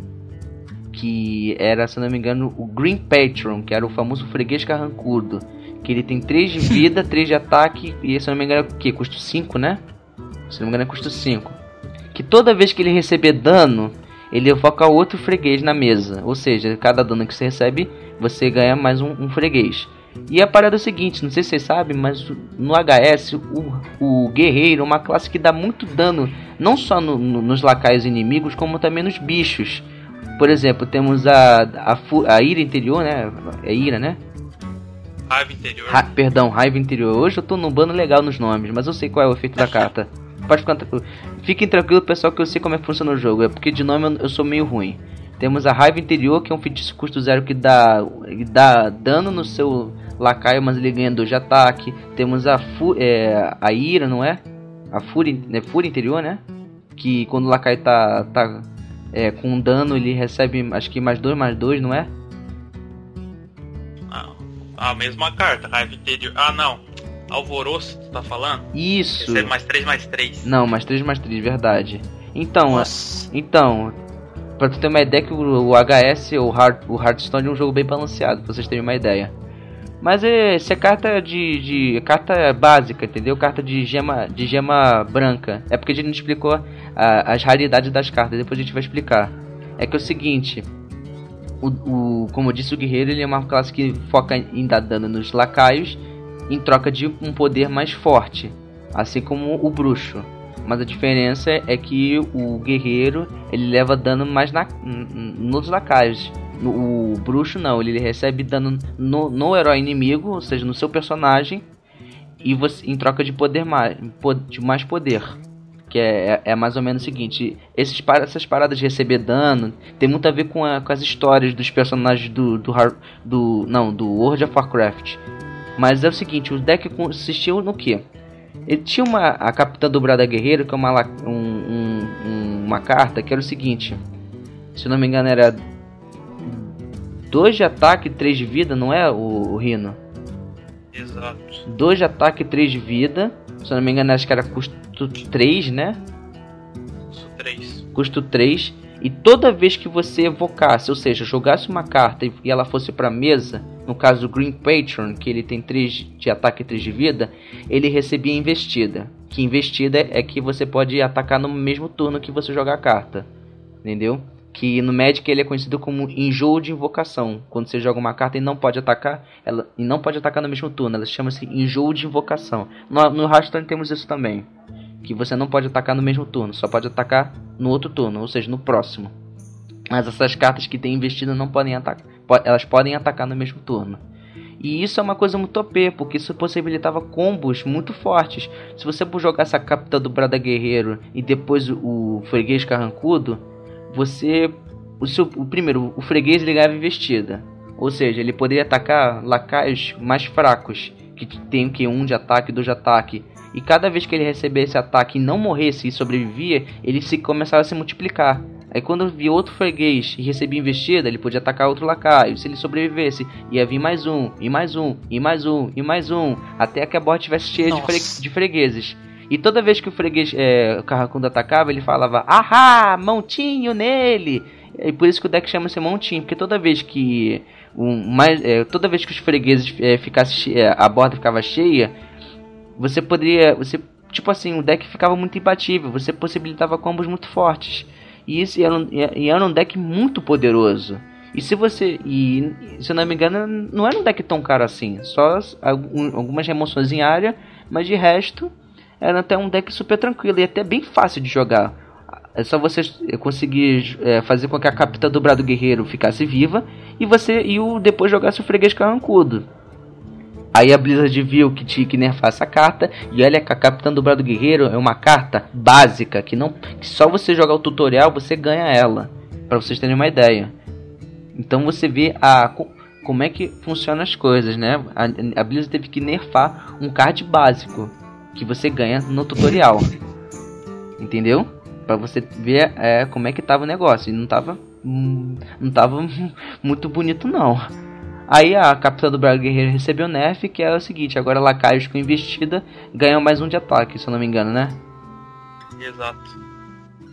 que era, se não me engano, o Green Patron, que era o famoso freguês carrancudo. Que ele tem 3 de vida, 3 de ataque e, se não me engano, é o que? Custo 5, né? Se não me engano, é custo 5. Que toda vez que ele receber dano, ele evoca outro freguês na mesa. Ou seja, cada dano que você recebe, você ganha mais um, um freguês. E a parada é o seguinte, não sei se vocês sabem, mas no HS o, o guerreiro é uma classe que dá muito dano, não só no, no, nos lacaios inimigos, como também nos bichos. Por exemplo, temos a, a, a ira interior, né? É ira, né? Raiva interior. Ra perdão, raiva interior. Hoje eu tô num bando legal nos nomes, mas eu sei qual é o efeito da carta. pode ficar tranquilo. Fiquem tranquilos, pessoal, que eu sei como é que funciona o jogo. É porque de nome eu, eu sou meio ruim. Temos a raiva interior, que é um feitiço custo zero que dá, dá dano no seu lacaio, mas ele ganha 2 de ataque. Temos a, fu é, a ira, não é? A fúria, é fúria interior, né? Que quando o lacaio tá, tá é, com dano, ele recebe acho que mais 2, mais 2, não é? Ah, a mesma carta, raiva interior. Ah, não. Alvoroço, tu tá falando? Isso. Recebe mais 3, mais 3. Não, mais 3, mais 3, verdade. Então, Nossa. então, Pra tu ter uma ideia que o, o HS, o, Hard, o Hearthstone é um jogo bem balanceado, pra vocês terem uma ideia. Mas essa é carta de, de. carta básica, entendeu? Carta de gema, de gema branca. É porque a gente não explicou a, as raridades das cartas, depois a gente vai explicar. É que é o seguinte. O, o, como eu disse, o guerreiro ele é uma classe que foca em dar dano nos lacaios em troca de um poder mais forte, assim como o bruxo. Mas a diferença é que o guerreiro ele leva dano mais na, nos lacaios. O bruxo não, ele recebe dano no, no herói inimigo, ou seja, no seu personagem, e você em troca de poder mais, de mais poder. Que é, é, é mais ou menos o seguinte: esses, essas paradas de receber dano tem muito a ver com, a, com as histórias dos personagens do, do, do, não, do World of Warcraft. Mas é o seguinte: o deck consistiu no que? Ele tinha uma a capitã do Brada Guerreiro, que é uma, um, um, uma carta que era o seguinte: se não me engano, era 2 de ataque e 3 de vida, não é o, o Rino? Exato. 2 de ataque e 3 de vida. Se não me engano, acho que era custo 3, né? Custo 3. Custo 3. E toda vez que você evocasse, ou seja, jogasse uma carta e ela fosse para mesa, no caso do Green Patron, que ele tem 3 de ataque e 3 de vida, ele recebia investida. Que investida é que você pode atacar no mesmo turno que você joga a carta. Entendeu? Que no Magic ele é conhecido como enjoo de invocação. Quando você joga uma carta e não pode atacar, ela e não pode atacar no mesmo turno, ela chama-se enjoo de invocação. No, no Hearthstone temos isso também que você não pode atacar no mesmo turno, só pode atacar no outro turno, ou seja, no próximo. Mas essas cartas que têm investida não podem atacar, elas podem atacar no mesmo turno. E isso é uma coisa muito OP, porque isso possibilitava combos muito fortes. Se você jogar essa capta do Brada Guerreiro e depois o freguês carrancudo, você. O, seu, o primeiro, o freguês ligava investida. Ou seja, ele poderia atacar lacaios mais fracos, que tem que um de ataque, dois de ataque, e cada vez que ele recebesse esse ataque e não morresse e sobrevivia, ele se começava a se multiplicar. Aí quando via outro freguês e recebia investida, ele podia atacar outro lacaio. Se ele sobrevivesse, ia vir mais um, e mais um, e mais um, e mais um, até que a borda estivesse cheia de, fre de, fregueses. E toda vez que o freguês, é, o Carracundo atacava, ele falava, ahá, montinho nele! E por isso que o deck chama-se montinho, porque toda vez que um, mais, é, toda vez que os fregueses é, ficasse, é, a borda ficava cheia, você poderia. Você, tipo assim, o deck ficava muito imbatível, você possibilitava combos muito fortes. E isso era um, era um deck muito poderoso. E se você. E se eu não me engano, não era um deck tão caro assim. Só algumas remoções em área, mas de resto era até um deck super tranquilo e até bem fácil de jogar. É só você conseguir é, fazer com que a capitã do Brado Guerreiro ficasse viva e você e o depois jogasse o freguês carrancudo. Aí a Blizzard viu que tinha que nerfar essa carta. E olha que a Capitã do Brado Guerreiro é uma carta básica. Que, não, que só você jogar o tutorial você ganha ela. para vocês terem uma ideia. Então você vê a, como é que funcionam as coisas, né? A, a Blizzard teve que nerfar um card básico. Que você ganha no tutorial. Entendeu? para você ver é, como é que tava o negócio. E não tava. Hum, não tava muito bonito não. Aí a capitã do Braga Guerreiro recebeu nerf, que é o seguinte, agora lacaios com investida ganham mais um de ataque, se eu não me engano, né? Exato.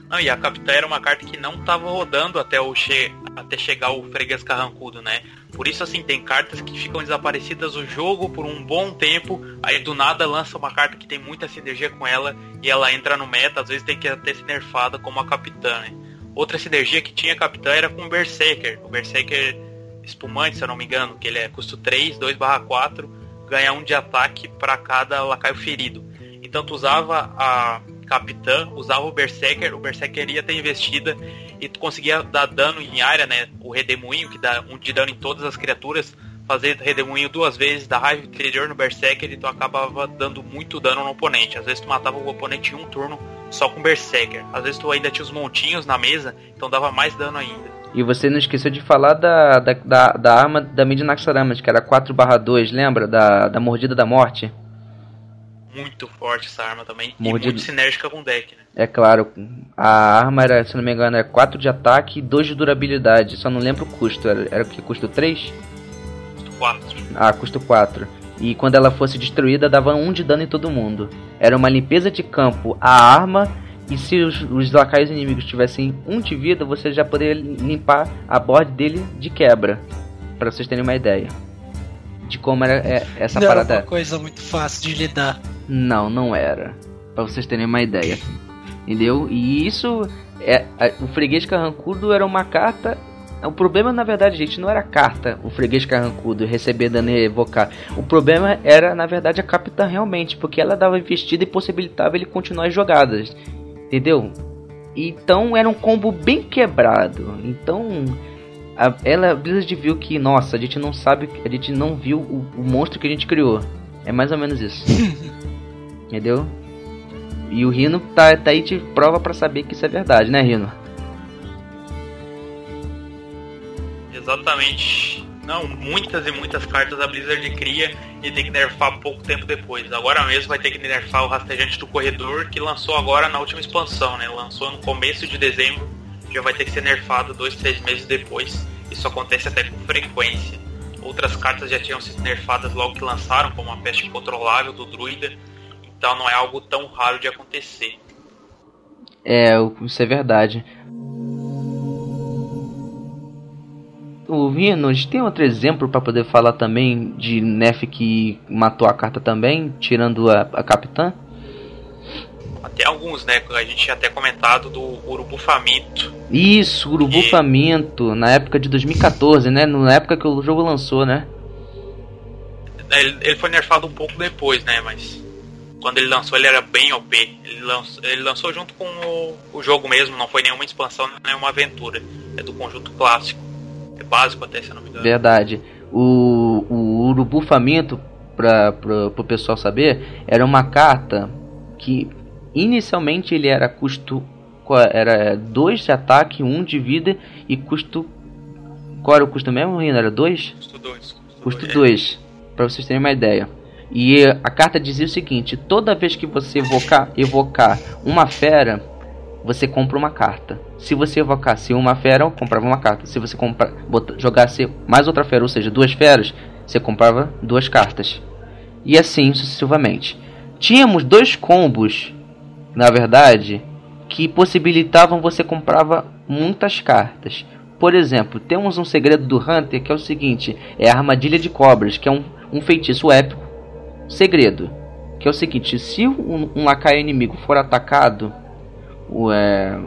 Não, e a capitã era uma carta que não estava rodando até, o che até chegar o freguês carrancudo, né? Por isso, assim, tem cartas que ficam desaparecidas do jogo por um bom tempo, aí do nada lança uma carta que tem muita sinergia com ela e ela entra no meta, às vezes tem que até ser nerfada como a capitã, né? Outra sinergia que tinha a capitã era com o Berserker. O Berserker espumante, se eu não me engano, que ele é custo 3, 2 barra 4, ganha um de ataque para cada lacaio ferido. Então tu usava a capitã, usava o Berserker, o Berserker ia ter investida e tu conseguia dar dano em área, né? O redemoinho, que dá um de dano em todas as criaturas, fazendo redemoinho duas vezes, da raiva interior no Berserker e tu acabava dando muito dano no oponente. Às vezes tu matava o oponente em um turno só com Berserker. Às vezes tu ainda tinha os montinhos na mesa, então dava mais dano ainda. E você não esqueceu de falar da, da, da, da arma da Midnaxaramas, que era 4/2, lembra? Da, da Mordida da Morte. Muito forte essa arma também. Mordida. E muito sinérgica com o deck, né? É claro, a arma era, se não me engano, era 4 de ataque e 2 de durabilidade. Só não lembro o custo. Era, era o que? Custo 3? Custo 4. Ah, custo 4. E quando ela fosse destruída, dava 1 de dano em todo mundo. Era uma limpeza de campo a arma. E se os, os lacaios inimigos tivessem 1 de vida, você já poderia limpar a board dele de quebra. Pra vocês terem uma ideia. De como era é, essa Não era parada. uma coisa muito fácil de lidar. Não, não era. Pra vocês terem uma ideia. Entendeu? E isso. É, a- o freguês carrancudo era uma carta. O problema, na verdade, gente, não era a carta, o freguês carrancudo, receber dano evocar. O problema era, na verdade, a capitã realmente, porque ela dava investida e possibilitava ele continuar as jogadas. Entendeu? Então era um combo bem quebrado. Então. A, ela, a Blizzard viu que, nossa, a gente não sabe, a gente não viu o, o monstro que a gente criou. É mais ou menos isso. Entendeu? E o Rino tá, tá aí de prova pra saber que isso é verdade, né, Rino? Exatamente. Não, muitas e muitas cartas a Blizzard cria e tem que nerfar pouco tempo depois. Agora mesmo vai ter que nerfar o rastejante do corredor, que lançou agora na última expansão, né? Lançou no começo de dezembro, já vai ter que ser nerfado dois, três meses depois. Isso acontece até com frequência. Outras cartas já tinham sido nerfadas logo que lançaram, como a peste controlável do druida. Não é algo tão raro de acontecer. É, isso é verdade. O Rino, a gente tem outro exemplo pra poder falar também de Nef que matou a carta também, tirando a, a capitã? Até alguns, né? A gente tinha até comentado do Urubu Faminto. Isso, Urubu E- Faminto, na época de 2014, né? Na época que o jogo lançou, né? Ele, ele foi nerfado um pouco depois, né? Mas quando ele lançou ele era bem OP. Ele lançou, ele lançou junto com o, o jogo mesmo, não foi nenhuma expansão, nenhuma aventura. É do conjunto clássico. É básico até, se eu não me engano. Verdade. O, o Urubu Faminto, pra, pro pessoal saber, era uma carta que inicialmente ele era custo. Era 2 de ataque, 1 um de vida e custo. Qual era o custo mesmo, Rino? Era 2? Custo 2. Custo 2, pra vocês terem uma ideia. E a carta dizia o seguinte: toda vez que você evocar, evocar uma fera, você compra uma carta. Se você evocasse uma fera, comprava uma carta. Se você compra, jogasse mais outra fera, ou seja, duas feras, você comprava duas cartas. E assim sucessivamente. Tínhamos dois combos, na verdade, que possibilitavam você comprava muitas cartas. Por exemplo, temos um segredo do Hunter que é o seguinte: é a armadilha de cobras, que é um, um feitiço épico. Segredo, que é o seguinte: se um, um lacaio inimigo for atacado o, é,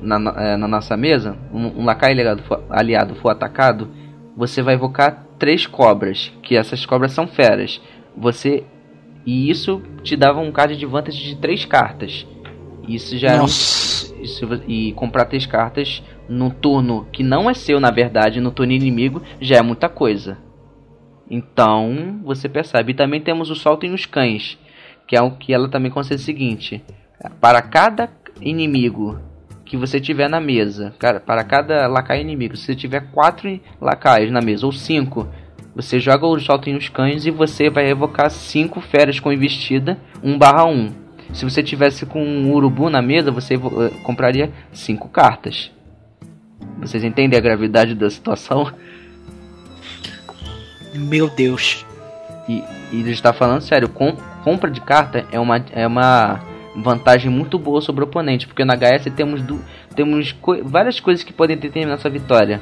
na, é, na nossa mesa, um, um lacaio aliado for, aliado for atacado, você vai evocar três cobras, que essas cobras são feras. Você e isso te dava um card de vantagem de três cartas. Isso já era um- Nossa. isso, e comprar três cartas no turno que não é seu, na verdade, no turno inimigo, já é muita coisa. Então, você percebe. E também temos o Salto em os Cães, que é o que ela também consegue o seguinte: para cada inimigo que você tiver na mesa, para cada lacaio inimigo, se você tiver quatro lacaios na mesa ou cinco, você joga o Salto em os Cães e você vai evocar cinco feras com investida 1/1. Se você tivesse com um urubu na mesa, você eh, compraria cinco cartas. Vocês entendem a gravidade da situação? Meu Deus. E, e ele está falando sério, com, compra de carta é uma, é uma vantagem muito boa sobre o oponente, porque na HS temos, du, temos co- várias coisas que podem determinar essa vitória.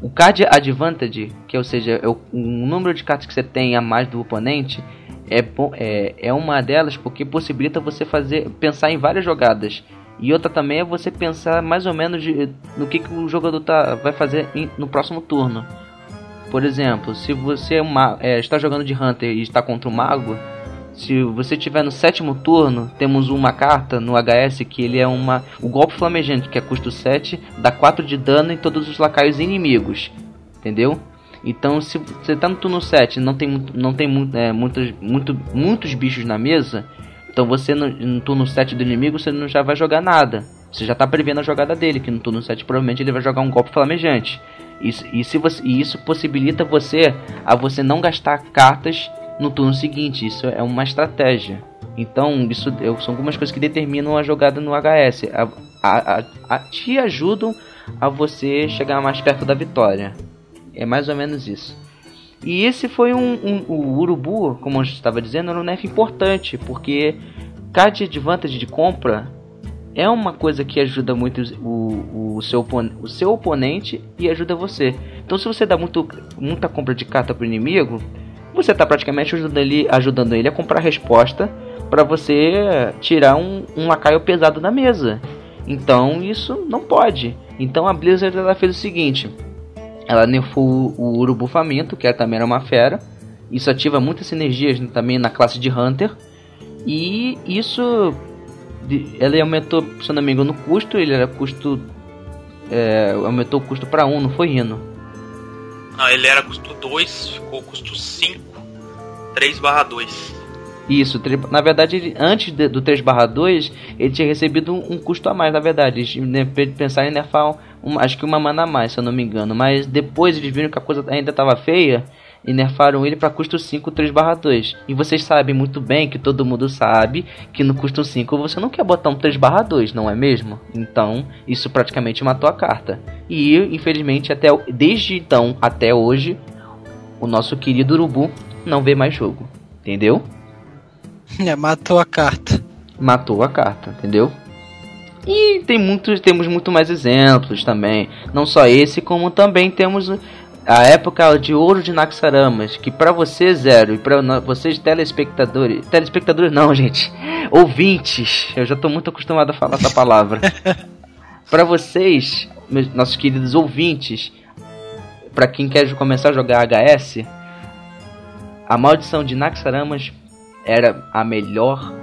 O card advantage, que ou seja, é o, o número de cartas que você tem a mais do oponente, é, é, é uma delas porque possibilita você fazer pensar em várias jogadas. E outra também é você pensar mais ou menos de- no que, que o jogador tá, vai fazer em- no próximo turno. Por exemplo, se você é uma- é, está jogando de Hunter e está contra o Mago, se você tiver no sétimo turno, temos uma carta no HS que ele é uma o golpe flamejante, que é custo 7, dá 4 de dano em todos os lacaios inimigos. Entendeu? Então, se você tá no turno 7 não tem, não tem é, muitos, muito, muitos bichos na mesa, então você no, no turno 7 do inimigo você não já vai jogar nada. Você já tá prevendo a jogada dele, que no turno 7 provavelmente ele vai jogar um golpe flamejante. E, se você, e isso possibilita você a você não gastar cartas no turno seguinte. Isso é uma estratégia. Então, isso são algumas coisas que determinam a jogada no HS. A, a, a, te ajudam a você chegar mais perto da vitória. É mais ou menos isso. E esse foi um, um o Urubu, como eu estava dizendo, era um nerf importante, porque card advantage de compra é uma coisa que ajuda muito o, o, seu, o seu oponente e ajuda você. Então se você dá muito, muita compra de carta para o inimigo, você está praticamente ajudando ele, ajudando ele a comprar resposta para você tirar um, um lacaio pesado da mesa. Então isso não pode. Então a Blizzard ela fez o seguinte: ela nerfou o Urubu Faminto, que também era uma fera. Isso ativa muitas sinergias também na classe de Hunter. E isso ele aumentou, se não me engano, no custo, ele era custo. É, aumentou o custo para 1, não foi Rino? Não, ele era custo 2, ficou custo 5, 3 barra 2. Isso, na verdade, ele, antes de, do 3 barra 2, ele tinha recebido um, um, custo a mais, na verdade. Eles pensaram em nerfar, um, acho que uma mana a mais, se eu não me engano. Mas depois eles viram que a coisa ainda estava feia e nerfaram ele para custo 5 3/2. E vocês sabem muito bem que todo mundo sabe que no custo 5 você não quer botar um 3/2, não é mesmo? Então, isso praticamente matou a carta. E infelizmente até desde então até hoje, o nosso querido urubu não vê mais jogo. Entendeu? É, matou a carta. Matou a carta, entendeu? E tem muitos, temos muito mais exemplos também. Não só esse, como também temos a época de ouro de Naxaramas, que para você zero e para vocês telespectadores, telespectadores não, gente, ouvintes, eu já tô muito acostumado a falar essa palavra. para vocês, meus, nossos queridos ouvintes, para quem quer começar a jogar HS, a maldição de Naxaramas era a melhor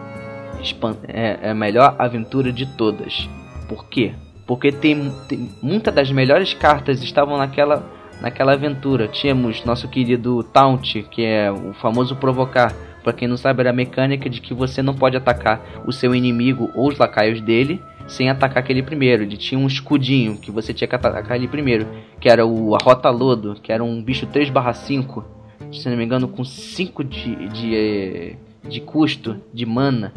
é, é a melhor aventura de todas. Por quê? Porque tem, tem muitas das melhores cartas estavam naquela naquela aventura. Tínhamos nosso querido Taunt, que é o famoso provocar. Para quem não sabe, era a mecânica de que você não pode atacar o seu inimigo ou os lacaios dele sem atacar aquele primeiro. Ele tinha um escudinho que você tinha que atacar ele primeiro, que era o Arrota Lodo, que era um bicho 3/5, se não me engano, com 5 de, de, eh, de custo de mana.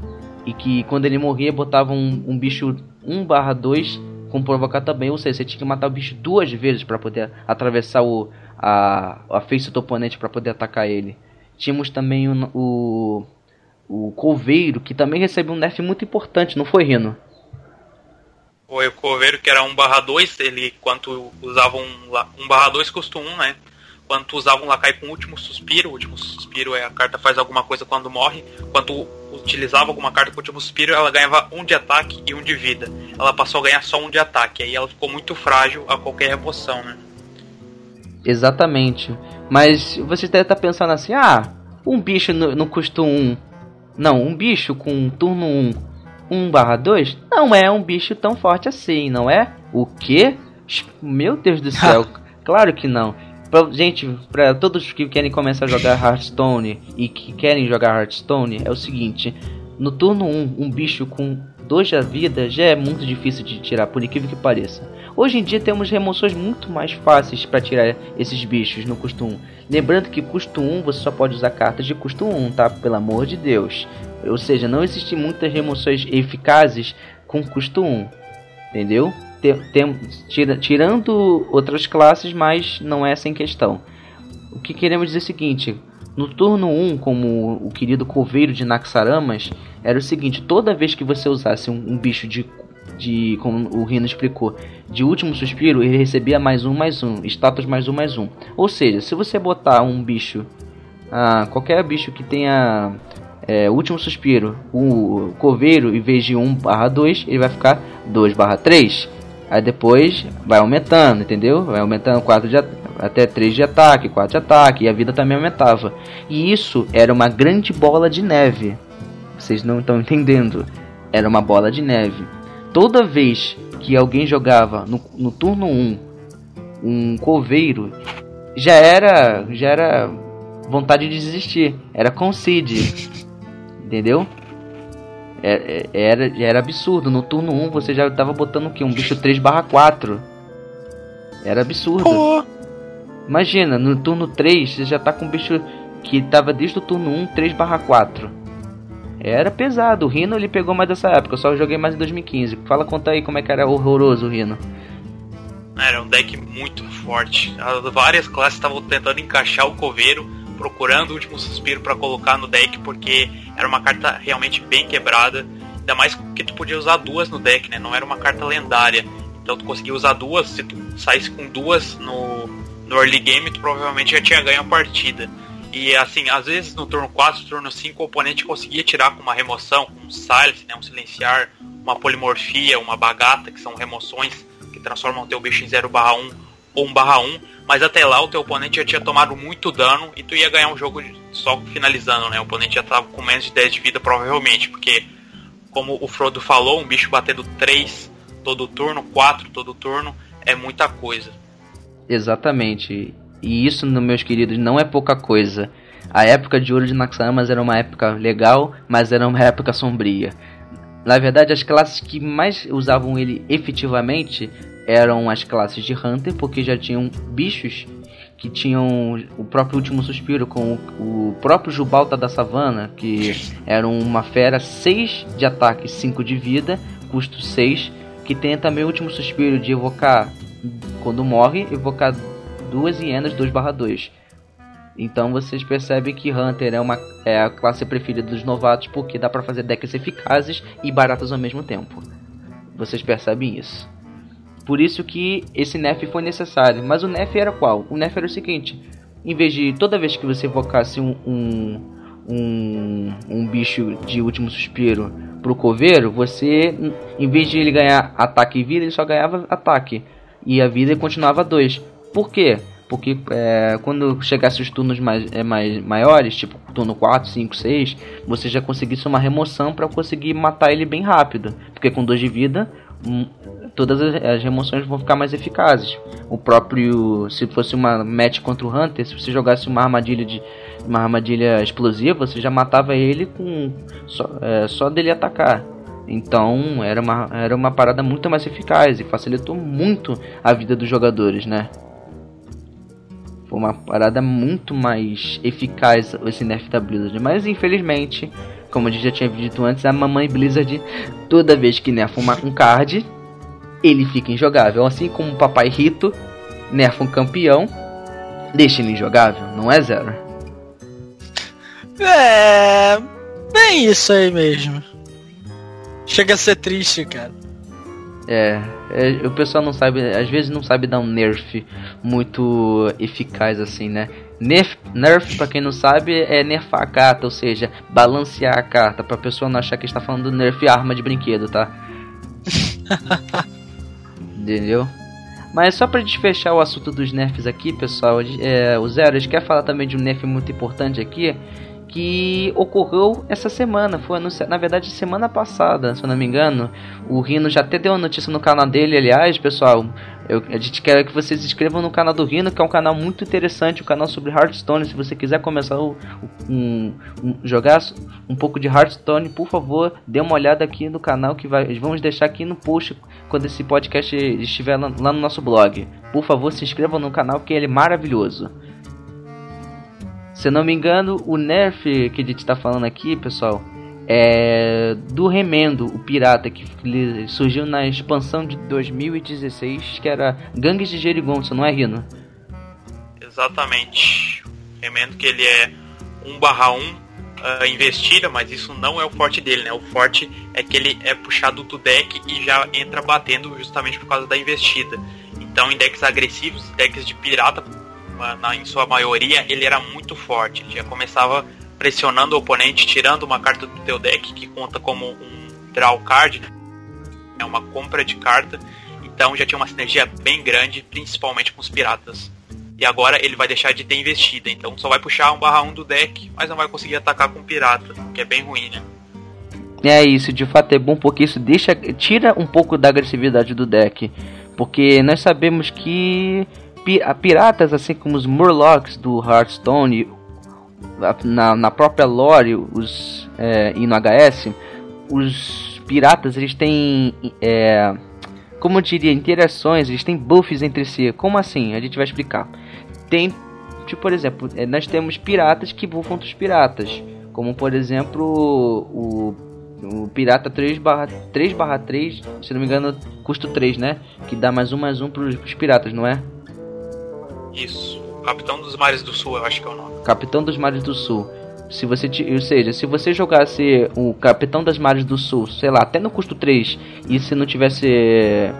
E que quando ele morria botava um, um bicho 1/2 com provocar também, ou seja, você tinha que matar o bicho duas vezes para poder atravessar o, a, a face do oponente para poder atacar ele. Tínhamos também o, o, o Coveiro, que também recebeu um nerf muito importante, não foi, Rino? Foi o Coveiro que era 1 barra 2, ele quanto usava um, 1 barra 2 custa 1, né? Quando usava um lacai com último suspiro, o último suspiro é a carta faz alguma coisa quando morre. Quando utilizava alguma carta com último suspiro, ela ganhava um de ataque e um de vida. Ela passou a ganhar só um de ataque, aí ela ficou muito frágil a qualquer remoção, né? Exatamente. Mas você deve estar pensando assim, ah, um bicho no, no custo 1. Não, um bicho com turno 1, 1 barra 2, não é um bicho tão forte assim, não é? O quê? Meu Deus do céu. claro que não. Pra, gente, para todos que querem começar a jogar Hearthstone e que querem jogar Hearthstone, é o seguinte: no turno 1, um bicho com 2 da vida já é muito difícil de tirar, por incrível que pareça. Hoje em dia temos remoções muito mais fáceis para tirar esses bichos no custo 1. Lembrando que custo 1 você só pode usar cartas de custo 1, tá? Pelo amor de Deus. Ou seja, não existem muitas remoções eficazes com custo 1. Entendeu? Tem, tira, tirando outras classes, mas não é sem questão. O que queremos dizer é o seguinte: no turno 1, como o querido coveiro de Naxaramas, era o seguinte: toda vez que você usasse um, um bicho de, de, como o Rino explicou, de último suspiro, ele recebia mais um, mais um, status mais um, mais um. Ou seja, se você botar um bicho, ah, qualquer bicho que tenha é, último suspiro, o coveiro, em vez de 1 barra 2, ele vai ficar 2 barra 3. Aí depois vai aumentando, entendeu? Vai aumentando 4 de até 3 de ataque, 4 de ataque, e a vida também aumentava. E isso era uma grande bola de neve. Vocês não estão entendendo. Era uma bola de neve. Toda vez que alguém jogava no, no turno 1 um coveiro, já era, já era vontade de desistir. Era concede. Entendeu? É, é, era, era absurdo. No turno 1 você já tava botando o quê? Um bicho 3 4. Era absurdo. Pô. Imagina, no turno 3 você já tá com um bicho que tava desde o turno 1 3 4. Era pesado. O Rino ele pegou mais dessa época. Eu só joguei mais em 2015. Fala, conta aí como é que era horroroso o Rino. Era um deck muito forte. Várias classes estavam tentando encaixar o coveiro, procurando o último suspiro para colocar no deck, porque era uma carta realmente bem quebrada. Ainda mais que tu podia usar duas no deck, né? Não era uma carta lendária. Então tu conseguia usar duas. Se tu saísse com duas no, no early game, tu provavelmente já tinha ganho a partida. E assim, às vezes no turno 4, turno 5, o oponente conseguia tirar com uma remoção, com um silence, né, um silenciar, uma polimorfia, uma bagata, que são remoções que transformam o teu bicho em 0 1 ou 1 1, mas até lá o teu oponente já tinha tomado muito dano e tu ia ganhar um jogo só finalizando, né? O oponente já tava com menos de 10 de vida provavelmente, porque como o Frodo falou, um bicho batendo 3 todo turno, 4 todo turno, é muita coisa. Exatamente. E isso, meus queridos, não é pouca coisa. A época de ouro de Naxxramas era uma época legal, mas era uma época sombria. Na verdade, as classes que mais usavam ele efetivamente eram as classes de Hunter, porque já tinham bichos que tinham o próprio Último Suspiro, com o, próprio Jubalta da Savana, que era uma fera 6 de ataque, 5 de vida, custo 6, que tem também o Último Suspiro de evocar, quando morre, evocar duas hienas 2/2. Então vocês percebem que Hunter é, uma, é a classe preferida dos novatos porque dá para fazer decks eficazes e baratos ao mesmo tempo. Vocês percebem isso. Por isso que esse nerf foi necessário. Mas o nerf era qual? O nerf era o seguinte: em vez de toda vez que você invocasse um, um, um, um bicho de último suspiro pro coveiro, você, em vez de ele ganhar ataque e vida, ele só ganhava ataque. E a vida continuava 2. Por quê? Porque é, quando chegasse os turnos mais, é, mais maiores, tipo turno 4, 5, 6, você já conseguisse uma remoção para conseguir matar ele bem rápido. Porque com 2 de vida, hum, todas as, remoções vão ficar mais eficazes. O próprio, se fosse uma match contra o Hunter, se você jogasse uma armadilha de uma armadilha explosiva, você já matava ele com só, é, só dele atacar. Então era uma, era uma parada muito mais eficaz e facilitou muito a vida dos jogadores, né? Uma parada muito mais eficaz esse nerf da Blizzard. Mas infelizmente, como a gente já tinha dito antes, a mamãe Blizzard, toda vez que nerfa uma, um card, ele fica injogável. Assim como o papai Rito nerfa um campeão, deixa ele injogável, não é zero? É. Bem isso aí mesmo. Chega a ser triste, cara. É, é, o pessoal não sabe, às vezes não sabe dar um nerf muito eficaz assim, né? Nerf, nerf para quem não sabe, é nerfar a carta, ou seja, balancear a carta, pra pessoa não achar que está falando nerf arma de brinquedo, tá? Entendeu? Mas só pra desfechar o assunto dos nerfs aqui, pessoal, é, o Zero, a gente quer falar também de um nerf muito importante aqui, que ocorreu essa semana. Foi anunciado, na verdade, semana passada, se eu não me engano. O Rino já até deu uma notícia no canal dele, aliás, pessoal. Eu, a gente quer que vocês se inscrevam no canal do Rino, que é um canal muito interessante, um canal sobre Hearthstone. Se você quiser começar o, um, um, jogar um pouco de Hearthstone, por favor, dê uma olhada aqui no canal que vai, vamos deixar aqui no post quando esse podcast estiver lá, lá no nosso blog. Por favor, se inscrevam no canal que ele é maravilhoso. Se não me engano, o nerf que a gente está falando aqui, pessoal, é do Remendo, o pirata que surgiu na expansão de 2016, que era Gangues de Gerigonça, não é, Rino? Exatamente. Remendo que ele é 1 barra 1 uh, investida, mas isso não é o forte dele, né? O forte é que ele é puxado do deck e já entra batendo justamente por causa da investida. Então em decks agressivos, decks de pirata, na, em sua maioria, ele era muito forte. Ele já começava pressionando o oponente, tirando uma carta do teu deck que conta como um draw card, é uma compra de carta. Então já tinha uma sinergia bem grande, principalmente com os piratas. E agora ele vai deixar de ter investida, então só vai puxar um barra 1 do deck, mas não vai conseguir atacar com pirata, que é bem ruim, né? É isso, de fato é bom porque isso deixa tira um pouco da agressividade do deck, porque nós sabemos que pi piratas, assim como os Murlocs do Hearthstone, na, na própria lore os, é, e no HS, os piratas eles têm, é, como eu diria, interações, eles têm buffs entre si. Como assim? A gente vai explicar. Tem, tipo, por exemplo, é, nós temos piratas que buffam outros piratas, como por exemplo o, o Pirata 3 barra 3 barra 3, se não me engano, custo 3, né? Que dá mais um mais um pros, pros piratas, não é? Isso. Capitão dos Mares do Sul, eu acho que é o nome. Capitão dos Mares do Sul. Se você, ou seja, se você jogasse o Capitão das Mares do Sul, sei lá, até no custo 3, e se não tivesse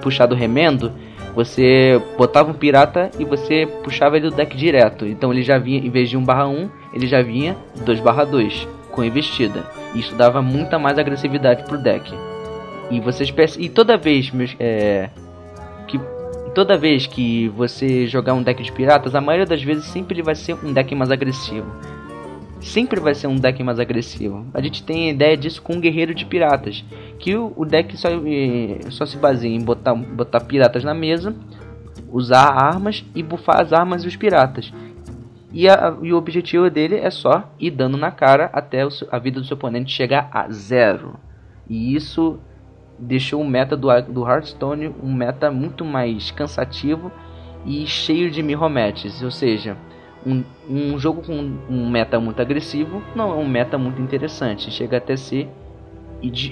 puxado o remendo, você botava um pirata e você puxava ele do deck direto. Então ele já vinha, em vez de 1 barra 1, ele já vinha 2 barra 2, com investida. Isso dava muita mais agressividade pro deck. E vocês e toda vez, meus, é, que toda vez que você jogar um deck de piratas, a maioria das vezes sempre ele vai ser um deck mais agressivo. Sempre vai ser um deck mais agressivo. A gente tem a ideia disso com um guerreiro de piratas. Que o, o deck só, só se baseia em botar, botar piratas na mesa, usar armas e bufar as armas e os piratas. E, a, e, o objetivo dele é só ir dando na cara até o, a vida do seu oponente chegar a zero. E isso deixou o meta do, do Hearthstone um meta muito mais cansativo e cheio de mirror matches, ou seja, um, um jogo com um meta muito agressivo não é um meta muito interessante, chega até ser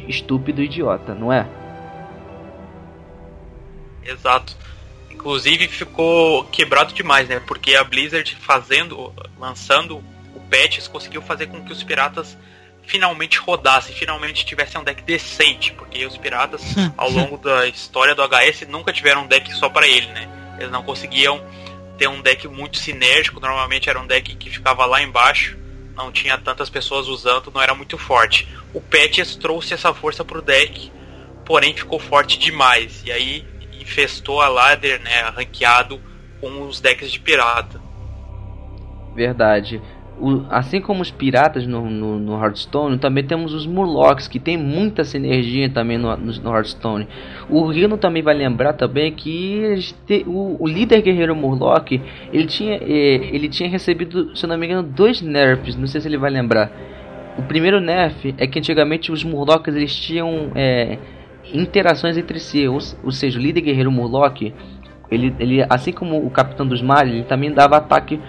estúpido idiota, não é? Exato. Inclusive ficou quebrado demais, né? Porque a Blizzard fazendo, lançando o patches conseguiu fazer com que os piratas finalmente rodasse, finalmente tivesse um deck decente, porque os piratas ao longo da história do HS nunca tiveram um deck só para ele, né? Eles não conseguiam ter um deck muito sinérgico, normalmente era um deck que ficava lá embaixo, não tinha tantas pessoas usando, não era muito forte. O Patches trouxe essa força pro deck, porém ficou forte demais, e aí infestou a ladder, né, ranqueado com os decks de pirata. Verdade o, assim como os piratas no, no, no, Hearthstone, também temos os Murlocs, que tem muita sinergia também no, no, no Hearthstone. O Rino também vai lembrar também que te, o, o, líder guerreiro Murloc, ele tinha, eh, ele tinha recebido, se não me engano, dois nerfs, não sei se ele vai lembrar. O primeiro nerf é que antigamente os Murlocs eles tinham é, interações entre si, ou, ou seja, o líder guerreiro Murloc ele, ele, assim como o Capitão dos Mares, ele também dava ataque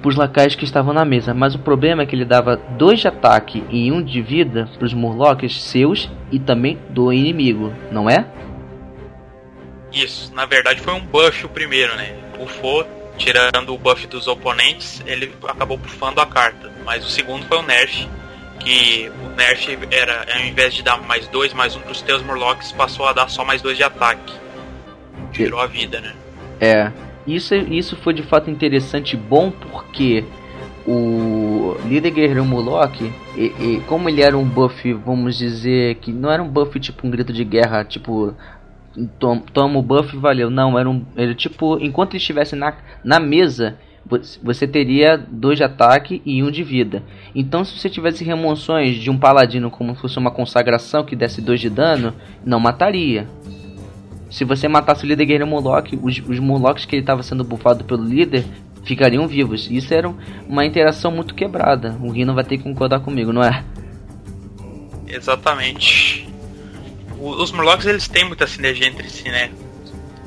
para os lacaios que estavam na mesa. Mas o problema é que ele dava dois de ataque e um de vida para os Murlocs seus e também do inimigo, não é? Isso, na verdade foi um buff o primeiro, né? Buffou, tirando o buff dos oponentes, ele acabou buffando a carta. Mas o segundo foi o nerf, que o nerf era, ao invés de dar mais dois, mais um para os teus Murlocs, passou a dar só mais dois de ataque. Tirou a vida, né? É. Isso, isso foi de fato interessante e bom porque o líder guerreiro Murloc, e, e, como ele era um buff, vamos dizer que não era um buff tipo um grito de guerra, tipo tom, toma o buff valeu, não, era um ele tipo enquanto ele estivesse na, na mesa, você teria dois de ataque e um de vida. Então, se você tivesse remoções de um paladino como se fosse uma consagração que desse dois de dano, não mataria. Se você matasse o líder guerreiro Murloc, os, os Murlocs que ele estava sendo buffado pelo líder ficariam vivos. Isso era uma interação muito quebrada. O Rino vai ter que concordar comigo, não é? Exatamente. Os Murlocs eles têm muita sinergia entre si, né?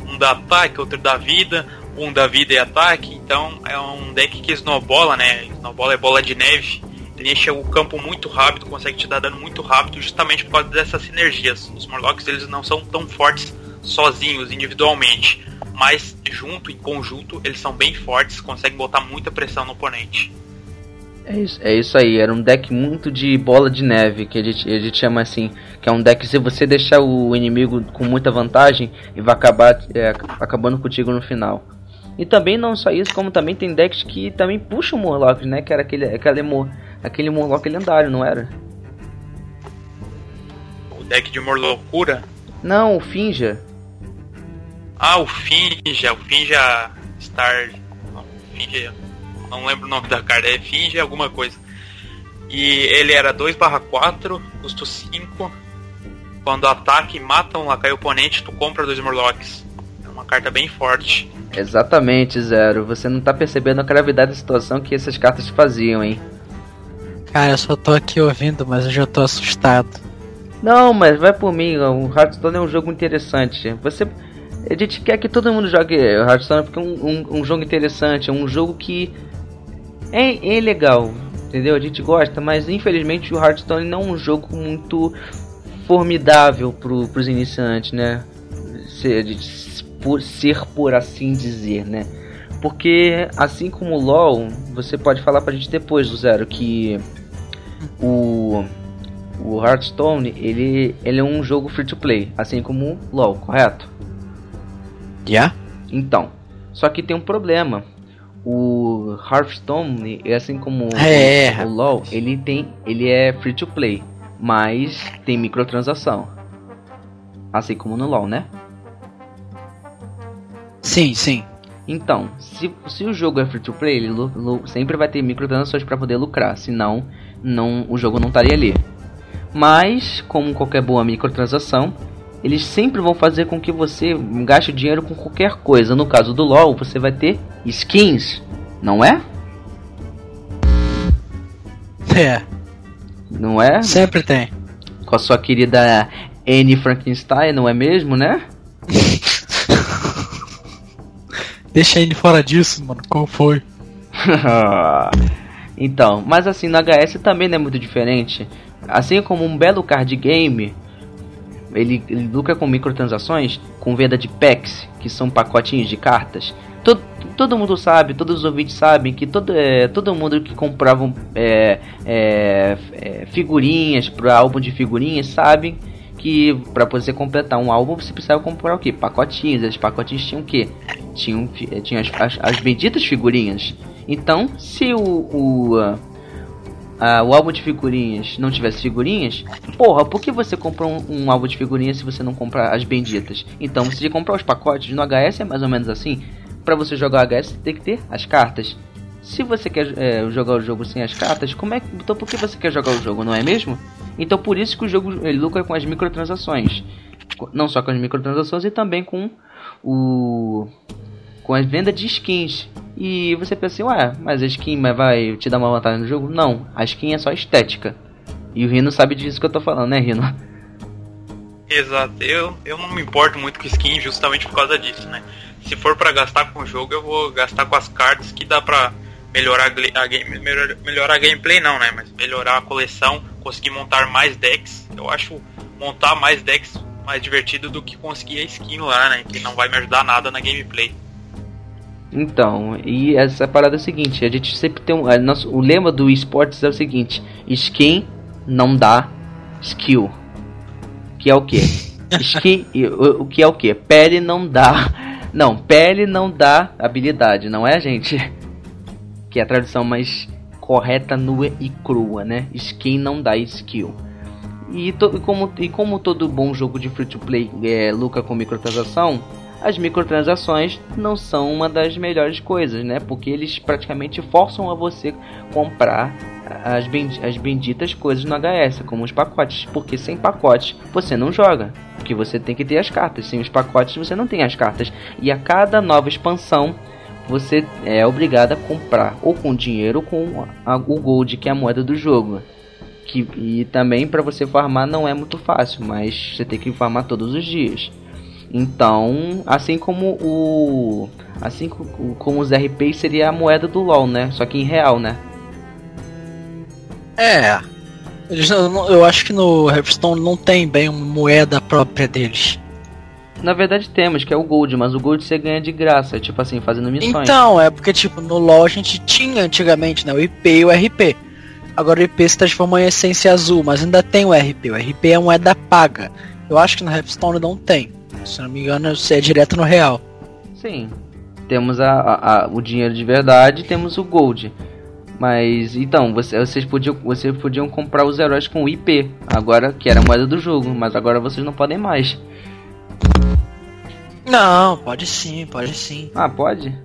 Um dá ataque, outro dá vida, um dá vida e ataque. Então é um deck que snowbola, né? Snowbola é bola de neve. Ele enche o campo muito rápido, consegue te dar dano muito rápido, justamente por causa dessas sinergias. Os Murlocs eles não são tão fortes sozinhos, individualmente, mas junto, em conjunto, eles são bem fortes, conseguem botar muita pressão no oponente. É isso, é isso aí, era um deck muito de bola de neve, que a gente, a gente chama assim, que é um deck se você deixar o inimigo com muita vantagem, ele vai acabar é, acabando contigo no final. E também não só isso, como também tem decks que também puxam o Morlock, né? Que era aquele, aquele, aquele Morlock lendário, não era? O deck de Morlocura? Não, o Finja. Ah, o Finja, o Finja Star. Não, Finja. Não lembro o nome da carta, é Finja alguma coisa. E ele era 2/4, custo 5. Quando ataque e mata um lacaio oponente, tu compra dois Murlocs. É É uma carta bem forte. Exatamente, Zero. Você não tá percebendo a gravidade da situação que essas cartas faziam, hein? Cara, eu só tô aqui ouvindo, mas eu já tô assustado. Não, mas vai por mim. O Hearthstone é um jogo interessante. Você. A gente quer que todo mundo jogue Hearthstone porque é um, um, um jogo interessante. É um jogo que. É, é legal, entendeu? A gente gosta, mas infelizmente o Hearthstone não é um jogo muito formidável pro, pros iniciantes, né? Ser, por, ser por assim dizer, né? Porque assim como o LoL, você pode falar pra gente depois do Zero que o o Hearthstone, ele, ele é um jogo free to play, assim como o LoL, correto? Já? Yeah? Então, só que tem um problema. O Hearthstone, assim como é. o, o LoL, ele tem ele é free to play, mas tem microtransação. Assim como no LoL, né? Sim, sim. Então, se, se o jogo é free to play, ele sempre vai ter microtransações para poder lucrar, senão não, o jogo não estaria ali. Mas, como qualquer boa microtransação, eles sempre vão fazer com que você gaste dinheiro com qualquer coisa. No caso do LoL, você vai ter skins, não é? É. Não é? Sempre tem. Com a sua querida Anne Frankenstein, não é mesmo, né? Deixa ele fora disso, mano. Qual foi? então, mas assim, no HS também não é muito diferente. Assim como um belo card game, ele, ele lucra com microtransações, com venda de packs, que são pacotinhos de cartas. Todo, todo mundo sabe, todos os ouvintes sabem que todo, é, todo mundo que compravam é, é, é, figurinhas para álbum de figurinhas sabem que para você completar um álbum você precisava comprar o que? Pacotinhos. Esses pacotinhos tinham o que? Tinham, tinham as, as, as benditas figurinhas. Então, se o, o ah, o álbum de figurinhas não tivesse figurinhas, porra, por que você comprou um, um, álbum de figurinhas se você não comprar as benditas? Então, você comprar os pacotes no HS é mais ou menos assim. Para você jogar o HS, você tem que ter as cartas. Se você quer é, jogar o jogo sem as cartas, como é então por que você quer jogar o jogo, não é mesmo? Então por isso que o jogo lucra com as microtransações, não só com as microtransações e também com o com a venda de skins. E você pensa assim, ué, mas a skin vai te dar uma vantagem no jogo? Não, a skin é só estética. E o Rino sabe disso que eu tô falando, né, Rino? Exato, eu, eu não me importo muito com skin justamente por causa disso, né? Se for para gastar com o jogo, eu vou gastar com as cartas que dá pra melhorar a, game, melhor, melhorar a gameplay não, né? Mas melhorar a coleção, conseguir montar mais decks. Eu acho montar mais decks mais divertido do que conseguir a skin lá, né? Que não vai me ajudar nada na gameplay. Então, e essa parada é a seguinte, a gente sempre tem um, nosso, o lema do esportes é o seguinte, skin não dá skill. Que é o que? skin, o, o que é o que? Pele não dá. Não, pele não dá habilidade, não é, gente? Que é a tradução mais correta, nua e crua, né? Skin não dá skill. E, to, como, e como todo bom jogo de free to play é, lucra com microtransação, as microtransações não são uma das melhores coisas, né? Porque eles praticamente forçam a você comprar as, as benditas coisas no HS, como os pacotes, porque sem pacotes você não joga, porque você tem que ter as cartas, sem os pacotes você não tem as cartas. E a cada nova expansão você é obrigado a comprar ou com dinheiro ou com a, o gold, que é a moeda do jogo. Que, e também para você farmar não é muito fácil, mas você tem que farmar todos os dias. Então, assim como o. Assim como os RPs seria a moeda do LoL, né? Só que em real, né? É. Eles, eu acho que no Hearthstone não tem bem uma moeda própria deles. Na verdade temos, que é o Gold, mas o Gold você ganha de graça, tipo assim, fazendo missões. Então, é porque tipo, no LoL a gente tinha antigamente, né, o IP e o RP. Agora o IP se transformou em essência azul, mas ainda tem o RP. O RP é moeda paga. Eu acho que no Hearthstone não tem. Se não me engano, você é direto no real. Sim. Temos a, a, a, o dinheiro de verdade temos o gold. Mas então, você, vocês, podiam, vocês podiam comprar os heróis com IP, agora que era a moeda do jogo, mas agora vocês não podem mais. Não, pode sim, pode sim. Ah, pode?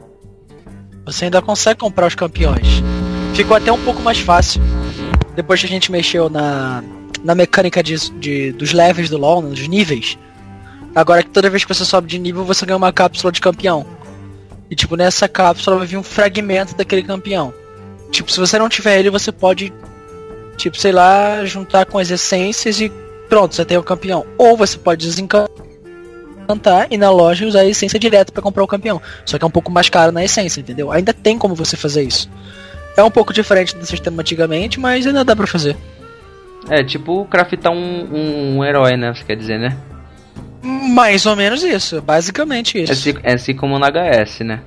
Você ainda consegue comprar os campeões. Ficou até um pouco mais fácil. Depois que a gente mexeu na, na mecânica de, de dos levels do LoL, nos níveis, Agora que toda vez que você sobe de nível, você ganha uma cápsula de campeão. E tipo, nessa cápsula vai vir um fragmento daquele campeão. Tipo, se você não tiver ele, você pode, tipo, sei lá, juntar com as essências e pronto, você tem o campeão. Ou você pode desencantar e na loja usar a essência direto para comprar o campeão. Só que é um pouco mais caro na essência, entendeu? Ainda tem como você fazer isso. É um pouco diferente do sistema antigamente, mas ainda dá pra fazer. É, tipo craftar um, um, um herói, né? Você quer dizer, né? Mais ou menos isso, basicamente isso. É assim, é assim como no HS, né?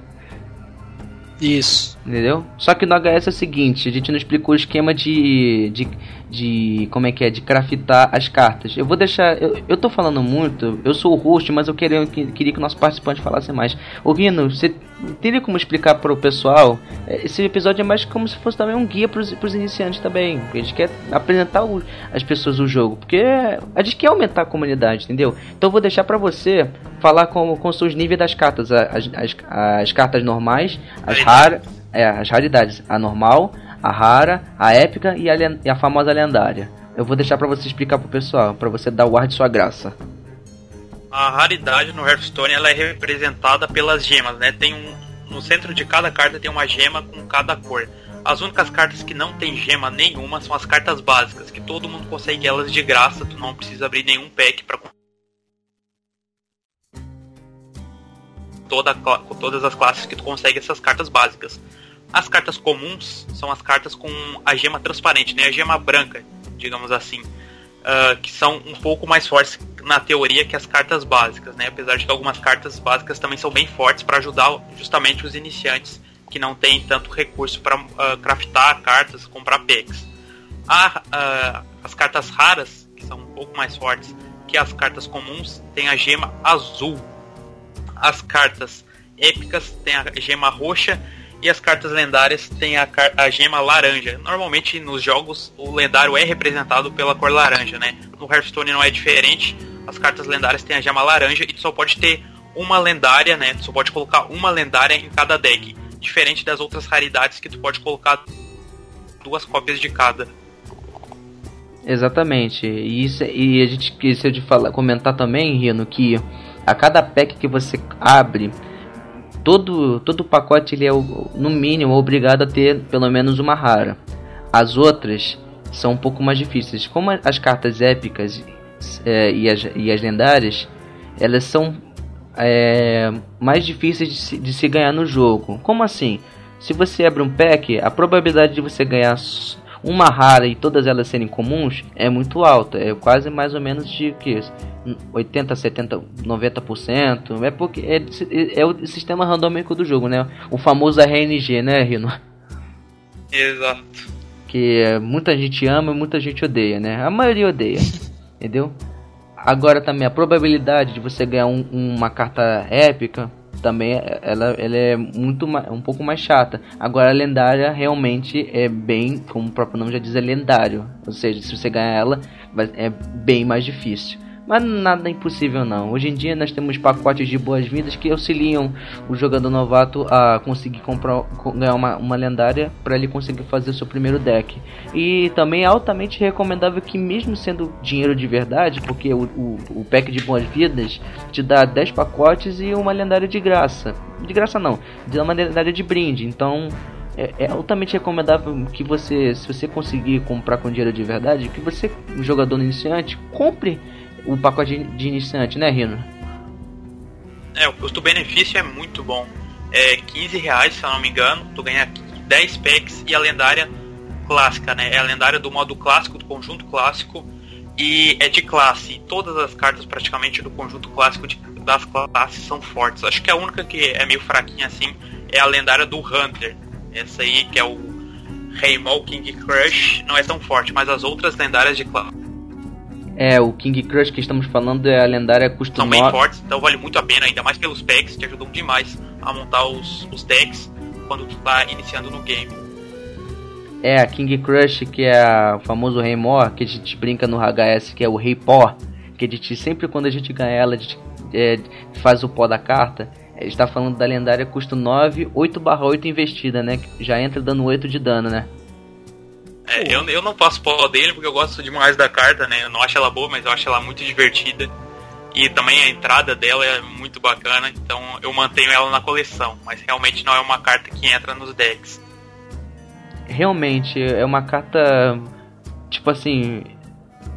Isso. Entendeu? Só que no HS é o seguinte, a gente não explicou o esquema de, de, de como é que é, de craftar as cartas. Eu vou deixar, eu, eu tô falando muito, eu sou o host, mas eu queria, queria que o nosso participante falasse mais. Ô Rino, você teria como explicar para o pessoal? É, esse episódio é mais como se fosse também um guia para os iniciantes também. A gente quer apresentar o, as pessoas o jogo, porque a gente quer aumentar a comunidade, entendeu? Então eu vou deixar para você falar com, com os níveis das cartas, as, as, as cartas normais, as raras, é, as raridades, a normal, a rara, a épica e a, e a famosa lendária. Eu vou deixar para você explicar pro pessoal, para você dar o ar de sua graça. A raridade no Hearthstone ela é representada pelas gemas, né? Tem um no centro de cada carta tem uma gema com cada cor. As únicas cartas que não tem gema nenhuma são as cartas básicas, que todo mundo consegue elas de graça, tu não precisa abrir nenhum pack para toda, com todas as classes que tu consegue essas cartas básicas. As cartas comuns são as cartas com a gema transparente, né? A gema branca, digamos assim. Uh, que são um pouco mais fortes na teoria que as cartas básicas, né? Apesar de que algumas cartas básicas também são bem fortes para ajudar justamente os iniciantes que não têm tanto recurso para uh, craftar cartas, comprar packs. A, uh, as cartas raras, que são um pouco mais fortes que as cartas comuns, tem a gema azul, as cartas épicas têm a gema roxa e as cartas lendárias têm a, a, gema laranja. Normalmente nos jogos o lendário é representado pela cor laranja, né? No Hearthstone não é diferente. As cartas lendárias têm a gema laranja e tu só pode ter uma lendária, né? Tu só pode colocar uma lendária em cada deck, diferente das outras raridades que tu pode colocar duas cópias de cada. Exatamente. E isso e a gente esqueceu de falar, comentar também, Rino, que a cada pack que você abre, todo todo pacote ele é no mínimo obrigado a ter pelo menos uma rara. As outras são um pouco mais difíceis. Como as cartas épicas é, e, as, e as lendárias, elas são é, mais difíceis de se, de se ganhar no jogo. Como assim? Se você abre um pack, a probabilidade de você ganhar uma rara e todas elas serem comuns é muito alta. É quase mais ou menos de que 80, 70, 90%. É porque é, é, o sistema randômico do jogo, né? O famoso RNG, né, Rino? Exato. Que muita gente ama e muita gente odeia, né? A maioria odeia, entendeu? Agora também a probabilidade de você ganhar um, uma carta épica também ela, ela é muito um pouco mais chata. Agora a lendária realmente é bem, como o próprio nome já diz, é lendário. Ou seja, se você ganhar ela, é bem mais difícil. Mas nada é impossível não. Hoje em dia nós temos pacotes de boas-vindas que auxiliam o jogador novato a conseguir comprar, ganhar uma, uma lendária para ele conseguir fazer o seu primeiro deck. E também é altamente recomendável que mesmo sendo dinheiro de verdade, porque o, o, o pack de boas-vindas te dá 10 pacotes e uma lendária de graça. De graça não, de uma lendária de brinde. Então é, é, altamente recomendável que você, se você conseguir comprar com dinheiro de verdade, que você, jogador iniciante, compre o pacote de iniciante, né, Rino? É, o custo-benefício é muito bom. É 15 reais, se eu não me engano, tu ganha 10 packs e a lendária clássica, né? É a lendária do modo clássico, do conjunto clássico, e é de classe. Todas as cartas praticamente do conjunto clássico de, das classes são fortes. Acho que a única que é meio fraquinha assim é a lendária do Hunter. Essa aí que é o Raymond King Crush, não é tão forte, mas as outras lendárias de classe é, o King Crush que estamos falando é a lendária custom São bem fortes, então vale muito a pena, ainda mais pelos packs, que ajudam demais a montar os, os decks quando tu tá iniciando no game. É, a King Crush, que é o famoso Rei Mor, que a gente brinca no HS, que é o Rei Pó, que a gente sempre quando a gente ganha ela, a gente é, faz o pó da carta. A gente tá falando da lendária custo 9, 8 barra 8 investida, né? Já entra dando 8 de dano, né? É, eu, eu não faço pó dele porque eu gosto demais da carta, né? Eu não acho ela boa, mas eu acho ela muito divertida. E também a entrada dela é muito bacana, então eu mantenho ela na coleção, mas realmente não é uma carta que entra nos decks. Realmente, é uma carta. Tipo assim,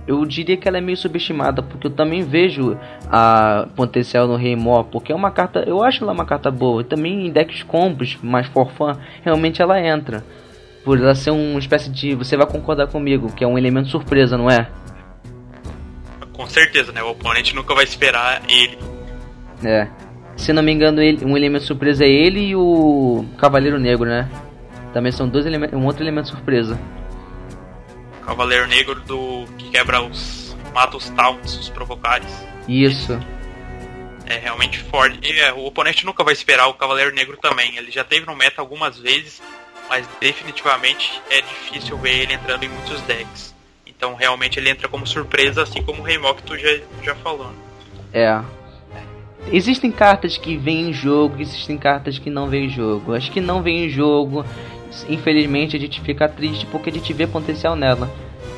eu diria que ela é meio subestimada, porque eu também vejo a potencial no Rei Mó, porque é uma carta, eu acho ela uma carta boa. E também em decks combos, mais for fun, realmente ela entra. Por ela ser uma espécie de, você vai concordar comigo, que é um elemento surpresa, não é? Com certeza, né? O oponente nunca vai esperar ele. É. Se não me engano, ele, um elemento surpresa é ele e o Cavaleiro Negro, né? Também são dois elementos, um outro elemento surpresa. Cavaleiro Negro do que quebra os mata os taunts, os provocares. Isso. É realmente forte. É, o oponente nunca vai esperar o Cavaleiro Negro também. Ele já teve no meta algumas vezes, mas definitivamente é difícil ver ele entrando em muitos decks. Então realmente ele entra como surpresa, assim como o Reimok que tu já, já falou. Né? É. Existem cartas que vêm em jogo, existem cartas que não vêm em jogo. As que não vêm em jogo infelizmente a gente fica triste porque a gente vê potencial nela.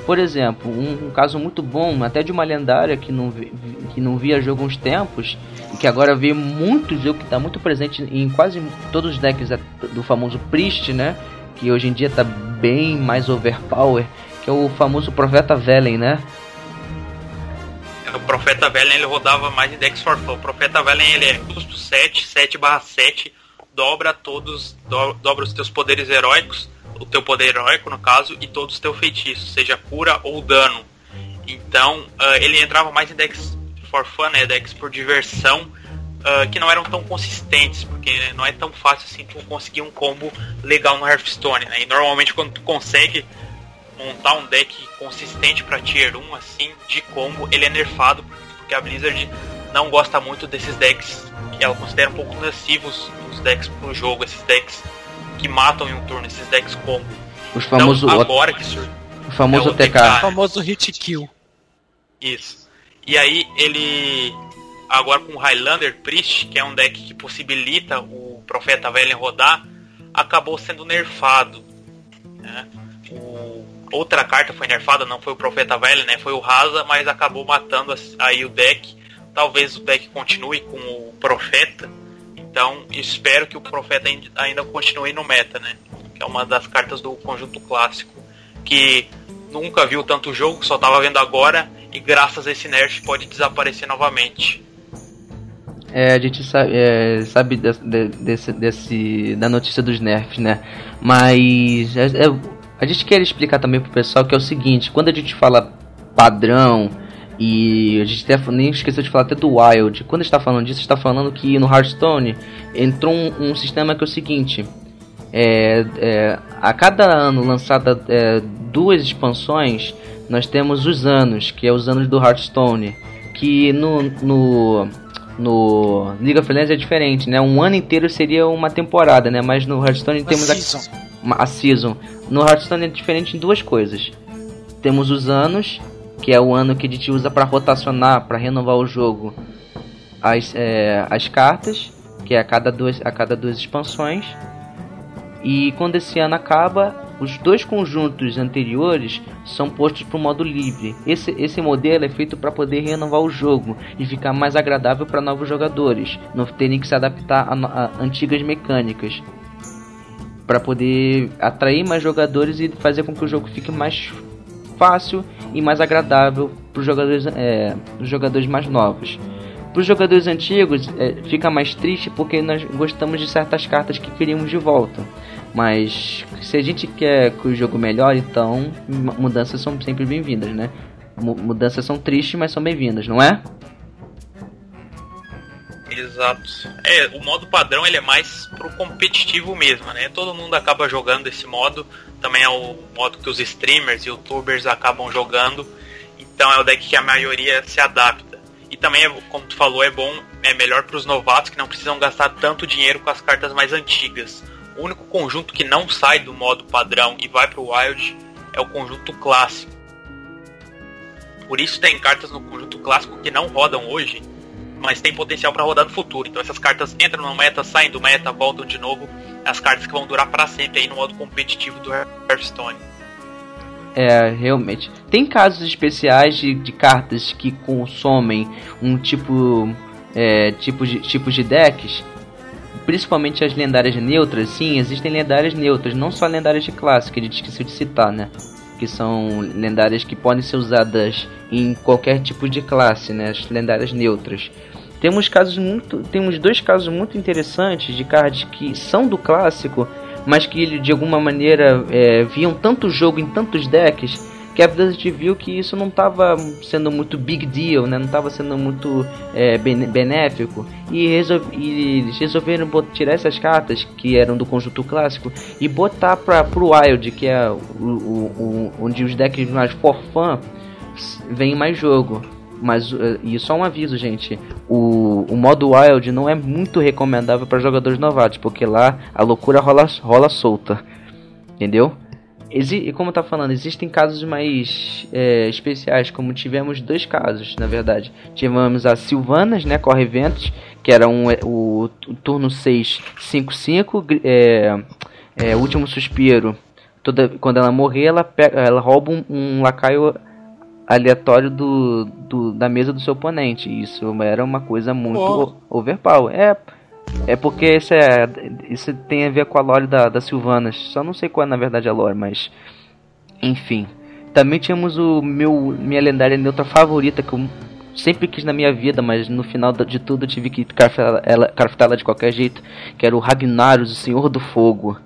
Por exemplo, um, um, caso muito bom, até de uma lendária que não, vi, que não via jogo uns tempos, que agora vê muito jogo que está muito presente em quase todos os decks do famoso Priest, né? Que hoje em dia está bem mais overpower, que é o famoso Profeta Velen, né? O Profeta Velen ele rodava mais em decks for fun. O Profeta Velen ele é custo 7, 7 7 dobra todos, do, dobra os teus poderes heróicos, o teu poder heróico no caso, e todos os teus feitiços, seja cura ou dano. Então uh, ele entrava mais em decks for fun, né, decks por diversão, uh, que não eram tão consistentes, porque não é tão fácil assim tu conseguir um combo legal no Hearthstone. Né? E normalmente quando tu consegue montar um deck consistente para tier 1 assim de combo, ele é nerfado porque a Blizzard não gosta muito desses decks que ela considera um pouco nocivos os decks pro jogo, esses decks que matam em um turno, esses decks combo. Os famosos então, agora que sur... o famoso é o TK, o famoso hit kill. Isso. E aí ele agora com o Highlander Priest, que é um deck que possibilita o Profeta Velho rodar, acabou sendo nerfado. Né? O... Outra carta foi nerfada, não foi o Profeta Velho, né? Foi o Rasa, mas acabou matando aí o deck. Talvez o deck continue com o Profeta, então espero que o Profeta ainda continue no meta, né? Que é uma das cartas do conjunto clássico. Que nunca viu tanto jogo, só tava vendo agora. E graças a esse nerf pode desaparecer novamente. É, a gente sabe, é, sabe de, de, desse, desse, da notícia dos nerfs, né? Mas é, é, a gente quer explicar também pro pessoal que é o seguinte, quando a gente fala padrão, e a gente até, nem esqueceu de falar até do Wild. Quando está falando disso, está falando que no Hearthstone entrou um, um, sistema que é o seguinte: é, é, a cada ano lançada é, duas expansões, nós temos os anos, que é os anos do Hearthstone. Que no, no, no League of Legends é diferente, né? Um ano inteiro seria uma temporada, né? Mas no Hearthstone uma temos season. A, uma, a season. No Hearthstone é diferente em duas coisas. Temos os anos que é o ano que a gente usa para rotacionar, para renovar o jogo, as, é, as cartas, que é a cada, duas, a cada duas expansões. E quando esse ano acaba, os dois conjuntos anteriores são postos para o modo livre. Esse, esse modelo é feito para poder renovar o jogo e ficar mais agradável para novos jogadores, não terem que se adaptar a, a antigas mecânicas. Para poder atrair mais jogadores e fazer com que o jogo fique mais fácil e mais agradável para os jogadores, é, jogadores mais novos. Para os jogadores antigos é, fica mais triste porque nós gostamos de certas cartas que queríamos de volta. Mas se a gente quer que o jogo melhore, então mudanças são sempre bem-vindas, né? Mudanças são tristes, mas são bem-vindas, não é? Exato. É, o modo padrão ele é mais pro competitivo mesmo, né? Todo mundo acaba jogando esse modo. Também é o modo que os streamers e youtubers acabam jogando. Então é o deck que a maioria se adapta. E também, é, como tu falou, é bom, é melhor para os novatos que não precisam gastar tanto dinheiro com as cartas mais antigas. O único conjunto que não sai do modo padrão e vai pro Wild é o conjunto clássico. Por isso tem cartas no conjunto clássico que não rodam hoje, mas tem potencial para rodar no futuro. Então essas cartas entram no meta, saem do meta, voltam de novo. As cartas que vão durar para sempre aí no modo competitivo do Hearthstone. É, realmente. Tem casos especiais de, de cartas que consomem um tipo, é, tipo de, tipos de decks, principalmente as lendárias neutras. Sim, existem lendárias neutras, não só lendárias de classe, que a gente esqueceu de citar, né? Que são lendárias que podem ser usadas em qualquer tipo de classe, né? As lendárias neutras. Temos casos muito, temos dois casos muito interessantes de cards que são do clássico mas que de alguma maneira é, viam tanto jogo em tantos decks que a Blizzard viu que isso não estava sendo muito big deal, né? não estava sendo muito é, benéfico e, resol e eles resolveram tirar essas cartas que eram do conjunto clássico e botar para o Wild, que é o, o, o, onde os decks mais for fun vem mais jogo. Mas, uh, e só um aviso, gente: o, o modo Wild não é muito recomendável para jogadores novatos, porque lá a loucura rola, rola solta. Entendeu? Exi e como tá falando, existem casos mais é, especiais, como tivemos dois casos, na verdade. Tivemos a Silvanas, né, Corre Ventos, que era um, o, o turno 6, 5-5, é, é, Último Suspiro. Toda, quando ela morrer, ela, pega, ela rouba um, um lacaio aleatório do, do, da mesa do seu oponente. Isso era uma coisa muito oh. overpower. É, é porque isso, é, tem a ver com a lore da, da Sylvanas. Só não sei qual é na verdade a lore, mas. Enfim. Também tínhamos o meu minha lendária neutra favorita que eu sempre quis na minha vida, mas no final de tudo eu tive que craftar ela de qualquer jeito, que era o Ragnaros, o Senhor do Fogo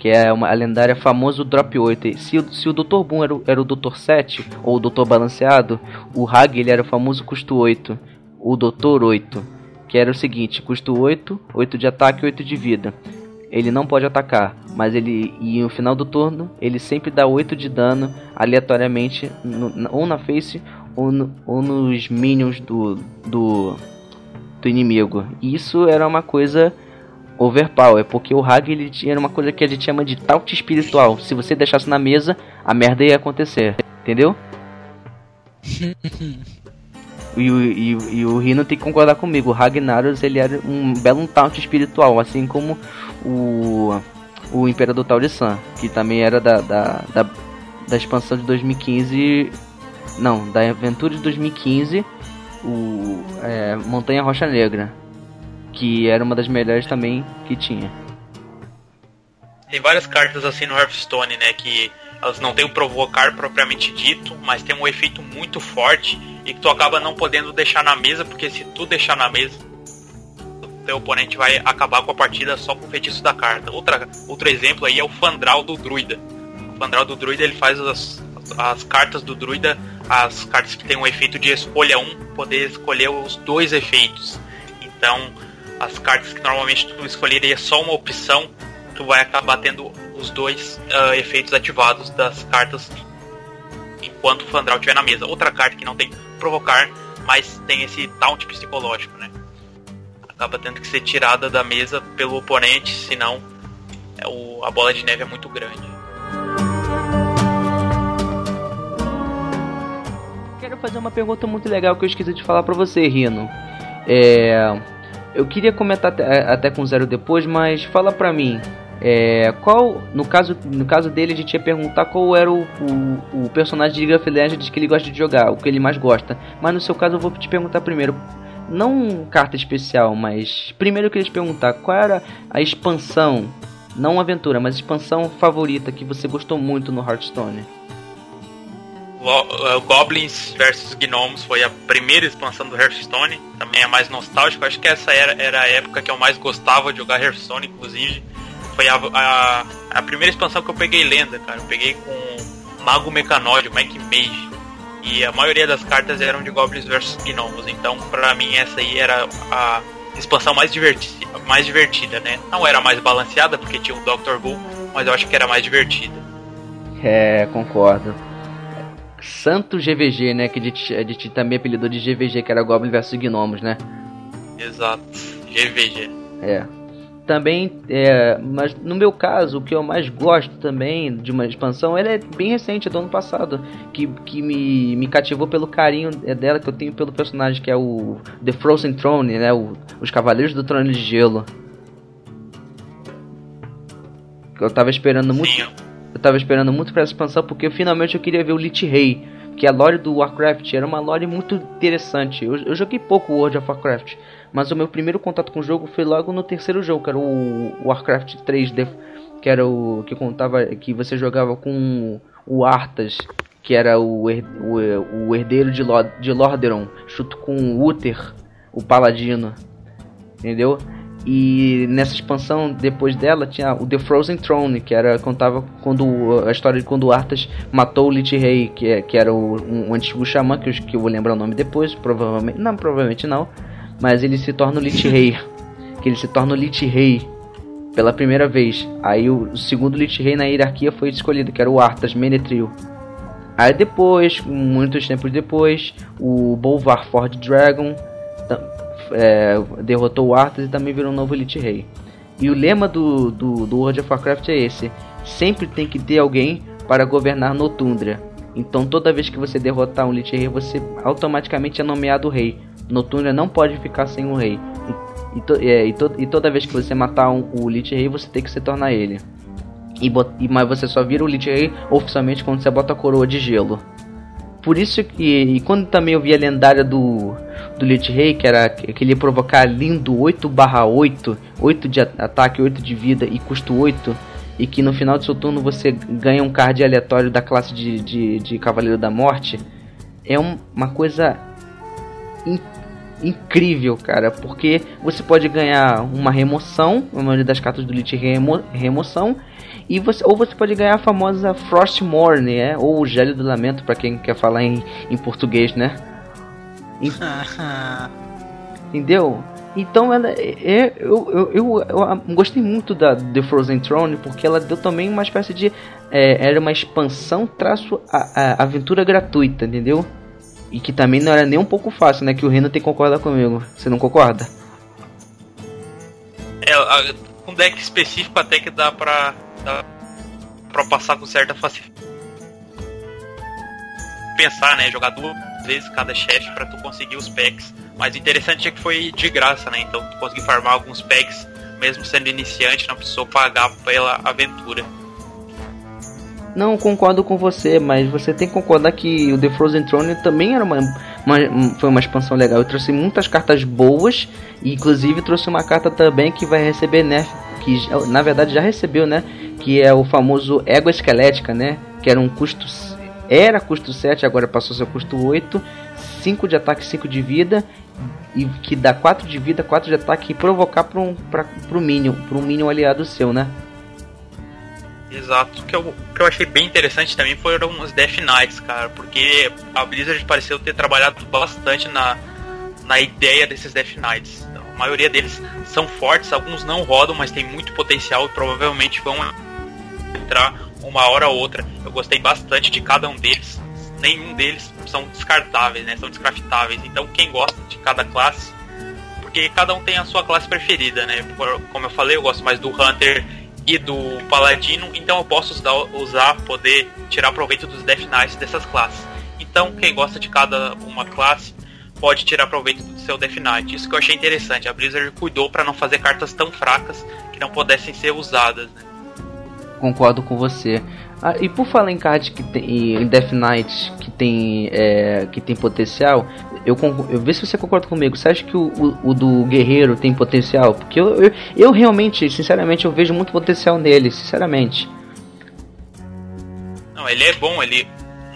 que é uma, a lendária famoso Drop 8. Se, o, se o Dr. Boom era o, era o Dr. 7, ou o Dr. Balanceado, o Hag ele era o famoso custo 8, o Dr. 8, que era o seguinte, custo 8, 8 de ataque e 8 de vida. Ele não pode atacar, mas ele e no final do turno ele sempre dá 8 de dano aleatoriamente no, ou na face ou, no, ou nos minions do, do, do inimigo. E isso era uma coisa overpower, porque o Hag ele tinha uma coisa que a gente chama de taut espiritual. Se você deixasse na mesa, a merda ia acontecer, entendeu? e, o, e, e o Rino tem que concordar comigo. O Ragnaros ele era um belo taunt espiritual, assim como o, o Imperador Taurisan, que também era da, da, da, da expansão de 2015. Não, da aventura de 2015, o é, Montanha Rocha Negra que era uma das melhores também que tinha. Tem várias cartas assim no Hearthstone, né, que elas não têm o provocar propriamente dito, mas tem um efeito muito forte e que tu acaba não podendo deixar na mesa, porque se tu deixar na mesa, o teu oponente vai acabar com a partida só com o feitiço da carta. Outra, outro exemplo aí é o Fandral do Druida. O Fandral do Druida ele faz as, as cartas do Druida, as cartas que tem um efeito de escolha um, poder escolher os dois efeitos. Então, as cartas que normalmente tu escolheria só uma opção, tu vai acabar tendo os dois uh, efeitos ativados das cartas enquanto o Fandral estiver na mesa. Outra carta que não tem provocar, mas tem esse taunt psicológico, né? Acaba tendo que ser tirada da mesa pelo oponente, senão é o, a bola de neve é muito grande. Quero fazer uma pergunta muito legal que eu esqueci de falar para você, Rino. É eu queria comentar até, até com Zero depois, mas fala pra mim. É, qual, no caso, no caso dele, a gente ia perguntar qual era o, o, o personagem de League of Legends que ele gosta de jogar, o que ele mais gosta. Mas no seu caso eu vou te perguntar primeiro, não carta especial, mas primeiro eu queria te perguntar qual era a expansão, não aventura, mas expansão favorita que você gostou muito no Hearthstone. Goblins vs Gnomes foi a primeira expansão do Hearthstone, também é mais nostálgico. Acho que essa era, era a época que eu mais gostava de jogar Hearthstone, inclusive. Foi a, a, a primeira expansão que eu peguei lenda, cara. Eu peguei com Mago Mecanoide, Mike Mage. E a maioria das cartas eram de Goblins vs Gnomes. Então, pra mim, essa aí era a expansão mais, diverti mais divertida, né? Não era mais balanceada, porque tinha o Dr. Bull, mas eu acho que era mais divertida. É, concordo. Santo GVG, né? Que a gente, a gente também apelidou de GVG, que era Goblin vs Gnomos, né? Exato, GVG. É. Também, é, mas no meu caso, o que eu mais gosto também de uma expansão, ela é bem recente, é do ano passado, que, que me, me cativou pelo carinho dela que eu tenho pelo personagem, que é o The Frozen Throne, né? O, os Cavaleiros do Trono de Gelo. Eu tava esperando muito. Eu tava esperando muito para essa expansão porque finalmente eu queria ver o Lich Rei, que a lore do Warcraft era uma lore muito interessante. Eu, eu joguei pouco World of Warcraft, mas o meu primeiro contato com o jogo foi logo no terceiro jogo, que era o Warcraft 3, que era o que contava que você jogava com o Arthas, que era o, o, o herdeiro de, Lord, de Lordaeron, junto com o Uther, o paladino. Entendeu? E nessa expansão, depois dela, tinha o The Frozen Throne, que era contava quando a história de quando Arthas matou o Lich Rei, que, é, que era o, um, antigo xamã, que eu, que eu vou lembrar o nome depois, provavelmente. Não, provavelmente não. Mas ele se torna o Lich Rei. que ele se torna o Lich Rei pela primeira vez. Aí o, o segundo Lich Rei na hierarquia foi escolhido, que era o Arthas Menetril. Aí depois, muitos tempos depois, o Bolvar Ford Dragon é, derrotou o Arthas e também virou um novo Elite Rei. E o lema do, do, do World of Warcraft é esse: sempre tem que ter alguém para governar Notundra. Então toda vez que você derrotar um Lich Rei, você automaticamente é nomeado rei. Notundra não pode ficar sem um rei. E, e, to, é, e, to, e toda vez que você matar um, o Lich Rei, você tem que se tornar ele. E, mas você só vira o Lich Rei oficialmente quando você bota a coroa de gelo. Por isso que. E quando também eu vi a lendária do. Do Lich Rei, que era que ele ia provocar lindo 8/8, 8 de ataque, 8 de vida e custo 8. E que no final do seu turno você ganha um card aleatório da classe de, de, de Cavaleiro da Morte. É um, uma coisa in, incrível, cara. Porque você pode ganhar uma remoção, a maioria das cartas do Lich é remo, remoção e você, ou você pode ganhar a famosa Frostmourne, né? Ou o Gélio do Lamento, para quem quer falar em, em português, né? Entendeu? Então ela é, é eu, eu, eu, eu, gostei muito da The Frozen Throne porque ela deu também uma espécie de é, era uma expansão traço a, a, aventura gratuita, entendeu? E que também não era nem um pouco fácil, né? Que o Reino tem que concordar comigo. Você não concorda? É, um deck específico até que dá pra dá pra passar com certa facilidade. Pensar, né? Jogar duas vezes cada chefe para tu conseguir os packs. Mas o interessante é que foi de graça, né? Então tu conseguiu farmar alguns packs, mesmo sendo iniciante, não precisou pagar pela aventura. Não concordo com você, mas você tem que concordar que o The Frozen Throne também era uma, uma, foi uma expansão legal. Eu trouxe muitas cartas boas e inclusive trouxe uma carta também que vai receber nerf, que na verdade já recebeu, né? que é o famoso Ego Esquelética, né? Que era um custo era custo 7, agora passou a ser custo 8, 5 de ataque, 5 de vida e que dá 4 de vida, 4 de ataque e provocar para um para pro minion, para um minion aliado seu, né? Exato. O que eu, que eu achei bem interessante também foram os Death Knights, cara, porque a Blizzard pareceu ter trabalhado bastante na, na ideia desses Death Knights. Maioria deles são fortes, alguns não rodam, mas tem muito potencial e provavelmente vão entrar uma hora ou outra. Eu gostei bastante de cada um deles. Nenhum deles são descartáveis, né? São descraftáveis. Então quem gosta de cada classe, porque cada um tem a sua classe preferida, né? Como eu falei, eu gosto mais do Hunter e do Paladino, então eu posso usar, usar poder tirar proveito dos Death Knights dessas classes. Então quem gosta de cada uma classe pode tirar proveito do seu Death Knight. Isso que eu achei interessante. A Blizzard cuidou para não fazer cartas tão fracas que não pudessem ser usadas. Né? concordo com você. Ah, e por falar em cards que tem em Death Knight que tem é, que tem potencial, eu, eu vê se você concorda comigo. Você acha que o, o, o do guerreiro tem potencial? Porque eu, eu, eu, realmente, sinceramente, eu vejo muito potencial nele, sinceramente. Não, ele é bom, ele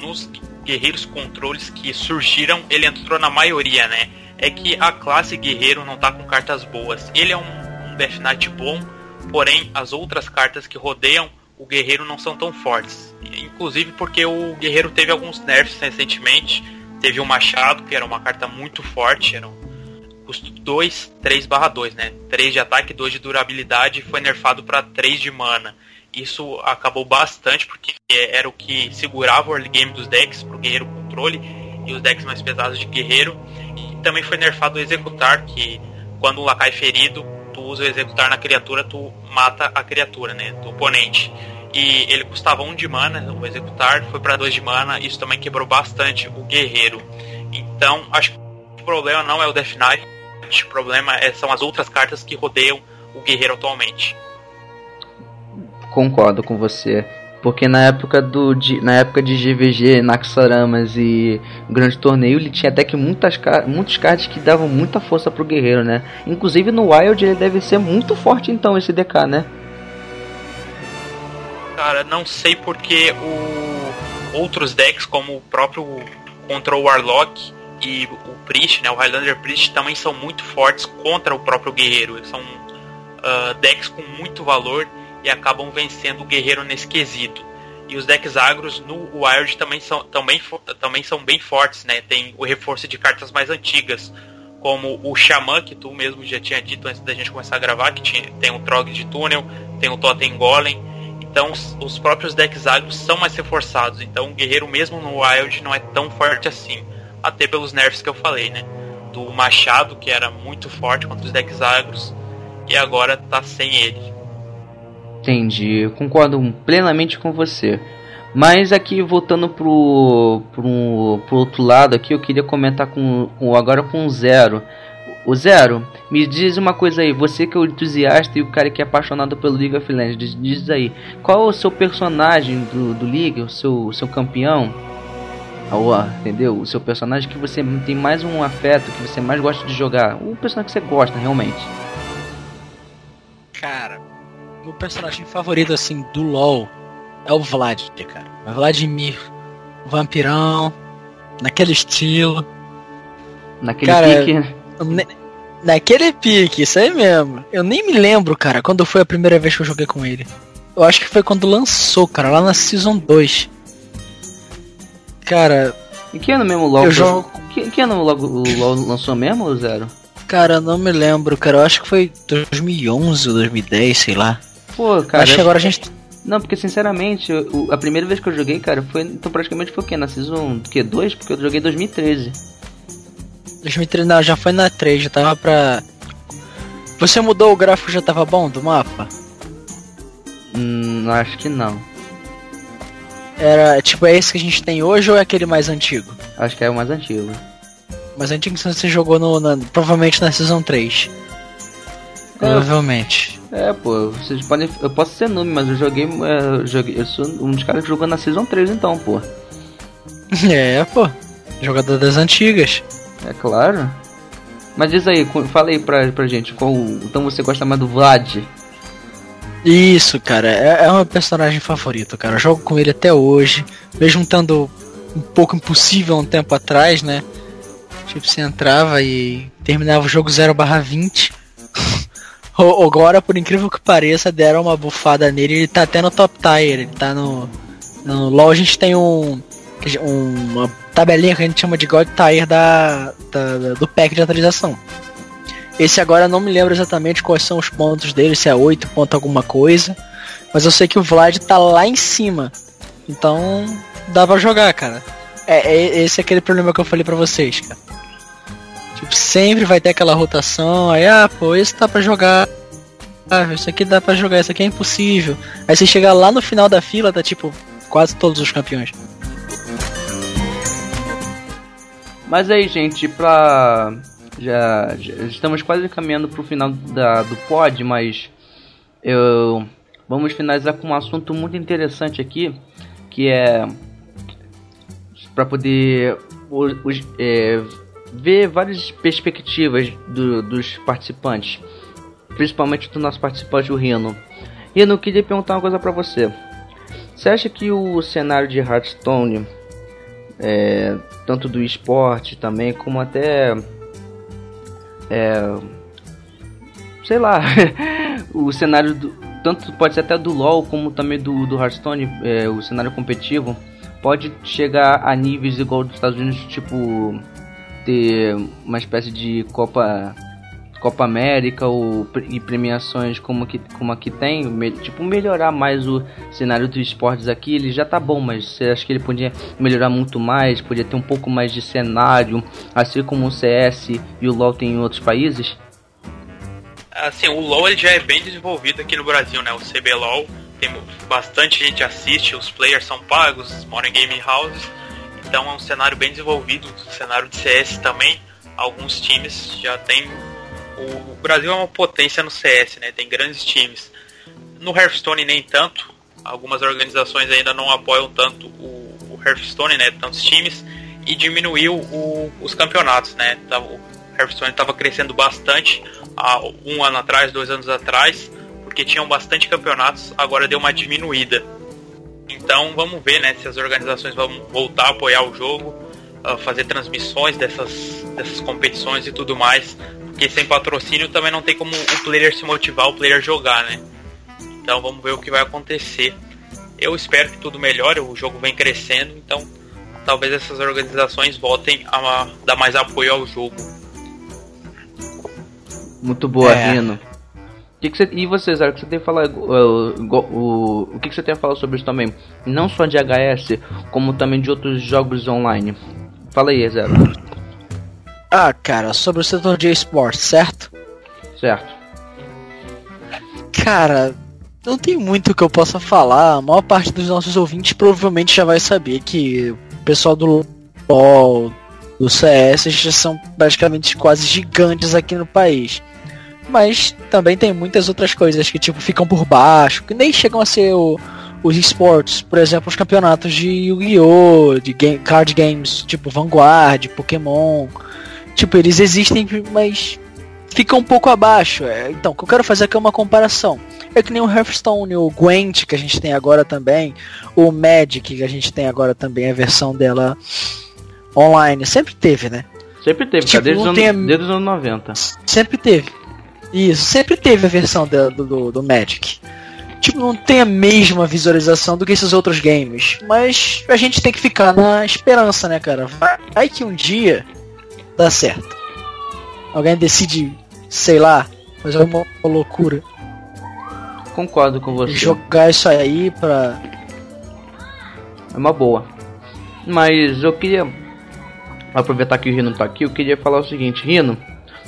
nos guerreiros controles que surgiram, ele entrou na maioria, né? É que a classe guerreiro não tá com cartas boas. Ele é um, um Death Knight bom, porém as outras cartas que rodeiam o guerreiro não são tão fortes. Inclusive porque o guerreiro teve alguns nerfs recentemente. Teve o machado, que era uma carta muito forte, era um custo 2, 3 barra 2, né? 3 de ataque, 2 de durabilidade e foi nerfado para 3 de mana. Isso acabou bastante porque era o que segurava o early game dos decks pro guerreiro controle e os decks mais pesados de guerreiro. E também foi nerfado o executar, que quando o Lakai ferido, tu usa o executar na criatura, tu mata a criatura, né, do oponente. E ele custava 1 um de mana, o executar foi para 2 de mana, isso também quebrou bastante o guerreiro. Então, acho que o problema não é o Death Knight, o problema é, são as outras cartas que rodeiam o guerreiro atualmente. Concordo com você. Porque na época do na época de GVG, Naxaramas e Grande Torneio, ele tinha até que muitas muitos cards que davam muita força pro guerreiro, né? Inclusive no Wild ele deve ser muito forte então esse DK, né? Cara, não sei porque o outros decks como o próprio Control Warlock e o Priest, né, o Highlander Priest também são muito fortes contra o próprio guerreiro. São uh, decks com muito valor e acabam vencendo o guerreiro nesse quesito. E os decks agros no Wild também são, também, também são bem fortes, né? Tem o reforço de cartas mais antigas, como o Xamã, que tu mesmo já tinha dito antes da gente começar a gravar, que tinha, tem o Trog de Túnel, tem o Totem Golem. Então os, os próprios decks agros são mais reforçados. Então o guerreiro mesmo no Wild não é tão forte assim. Até pelos nerfs que eu falei, né? Do Machado, que era muito forte contra os decks agros, e agora tá sem ele. Entendi, concordo plenamente com você. Mas aqui voltando pro, pro, pro outro lado aqui, eu queria comentar com, com agora com o Zero. O Zero, me diz uma coisa aí, você que é o entusiasta e o cara que é apaixonado pelo League of Legends, diz aí, qual é o seu personagem do, do League, o seu, seu campeão? Ah, entendeu? O seu personagem que você tem mais um afeto, que você mais gosta de jogar. O personagem que você gosta realmente. Cara, meu personagem favorito, assim, do LoL é o Vlad, cara. O Vladimir, o vampirão, naquele estilo. Naquele cara, pique? naquele pique, isso aí mesmo. Eu nem me lembro, cara, quando foi a primeira vez que eu joguei com ele. Eu acho que foi quando lançou, cara, lá na Season 2. Cara. Em que ano mesmo logo? Eu jogo... que, que ano logo o LoL lançou mesmo, Zero? Cara, não me lembro, cara. Eu acho que foi 2011 ou 2010, sei lá. Pô, cara. Acho que agora a gente. Não, porque sinceramente, eu, a primeira vez que eu joguei, cara, foi. Então praticamente foi o quê? Na Season que 2? Porque eu joguei em 2013. 2013 não, já foi na 3, já tava pra. Você mudou o gráfico já tava bom do mapa? Hum, acho que não. Era tipo, é esse que a gente tem hoje ou é aquele mais antigo? Acho que é o mais antigo. Mais antigo que você jogou no. Na, provavelmente na Season 3. É, provavelmente. É, pô, vocês podem. Eu posso ser noob, mas eu joguei. É, eu, joguei eu sou um dos caras que jogou na Season 3 então, pô. É, pô. Jogador das antigas. É claro. Mas diz aí, fala aí pra, pra gente, qual. Então você gosta mais do Vlad? Isso, cara, é, é um personagem favorito, cara. Eu jogo com ele até hoje. Mesmo estando um pouco impossível um tempo atrás, né? Tipo, você entrava e terminava o jogo 0 20 Agora, por incrível que pareça, deram uma bufada nele. Ele tá até no top tier. Ele tá no. No LoL a gente tem um. Uma tabelinha que a gente chama de God Tier da, da, do pack de atualização. Esse agora não me lembro exatamente quais são os pontos dele, se é 8 ponto alguma coisa. Mas eu sei que o Vlad tá lá em cima. Então dá pra jogar, cara. É, é esse é aquele problema que eu falei pra vocês, cara. Sempre vai ter aquela rotação, aí, ah, pô, esse tá pra jogar. Ah, isso aqui dá pra jogar, isso aqui é impossível. Aí você chega lá no final da fila, tá tipo, quase todos os campeões. Mas aí, gente, pra. Já, já estamos quase caminhando pro final da, do pod, mas eu vamos finalizar com um assunto muito interessante aqui, que é para poder os, os, é, ver várias perspectivas do, dos participantes, principalmente do nosso participante, o Rino. Rino, queria perguntar uma coisa para você. Você acha que o cenário de Hearthstone, é, tanto do esporte também, como até. É, sei lá, o cenário do, tanto pode ser até do LoL como também do, do Hearthstone, é, o cenário competitivo, pode chegar a níveis igual dos Estados Unidos, tipo ter uma espécie de Copa Copa América ou e premiações como que como aqui tem, me, tipo melhorar mais o cenário dos esportes aqui, ele já tá bom, mas você acha que ele podia melhorar muito mais, podia ter um pouco mais de cenário, assim como o CS e o LoL tem em outros países? Assim, o LoL ele já é bem desenvolvido aqui no Brasil, né? O CBLOL tem bastante gente assiste, os players são pagos, moram em game houses então é um cenário bem desenvolvido, cenário de CS também. Alguns times já tem. O Brasil é uma potência no CS, né? Tem grandes times. No Hearthstone nem tanto, algumas organizações ainda não apoiam tanto o, o Hearthstone, né, tantos times, e diminuiu o, os campeonatos, né? Tá, o Hearthstone estava crescendo bastante há um ano atrás, dois anos atrás, porque tinham bastante campeonatos, agora deu uma diminuída. Então vamos ver, né, se as organizações vão voltar a apoiar o jogo, fazer transmissões dessas, dessas competições e tudo mais, porque sem patrocínio também não tem como o player se motivar, o player jogar, né? Então vamos ver o que vai acontecer. Eu espero que tudo melhore, o jogo vem crescendo, então talvez essas organizações voltem a dar mais apoio ao jogo. Muito boa, é. Rino. Que que você, e você, Zé, que você tem a falar uh, o, o que, que você tem a falar sobre isso também? Não só de HS, como também de outros jogos online. Fala aí, Zé. Ah, cara, sobre o setor de esportes, certo? Certo. Cara, não tem muito que eu possa falar. A maior parte dos nossos ouvintes provavelmente já vai saber que o pessoal do LoL, do CS, já são praticamente quase gigantes aqui no país. Mas também tem muitas outras coisas que tipo ficam por baixo, que nem chegam a ser o, os esportes, por exemplo, os campeonatos de Yu-Gi-Oh!, de game, card games, tipo Vanguard, Pokémon. Tipo, eles existem, mas ficam um pouco abaixo. É, então, o que eu quero fazer aqui é uma comparação. É que nem o Hearthstone, o Gwent que a gente tem agora também, o Magic que a gente tem agora também, a versão dela online. Sempre teve, né? Sempre teve, tipo, desde, os anos, desde os anos 90. Sempre teve. Isso, sempre teve a versão do, do, do Magic. Tipo, não tem a mesma visualização do que esses outros games. Mas a gente tem que ficar na esperança, né, cara? Vai que um dia dá certo. Alguém decide, sei lá, fazer uma loucura. Concordo com você. Jogar isso aí pra. É uma boa. Mas eu queria aproveitar que o Rino tá aqui, eu queria falar o seguinte, Rino,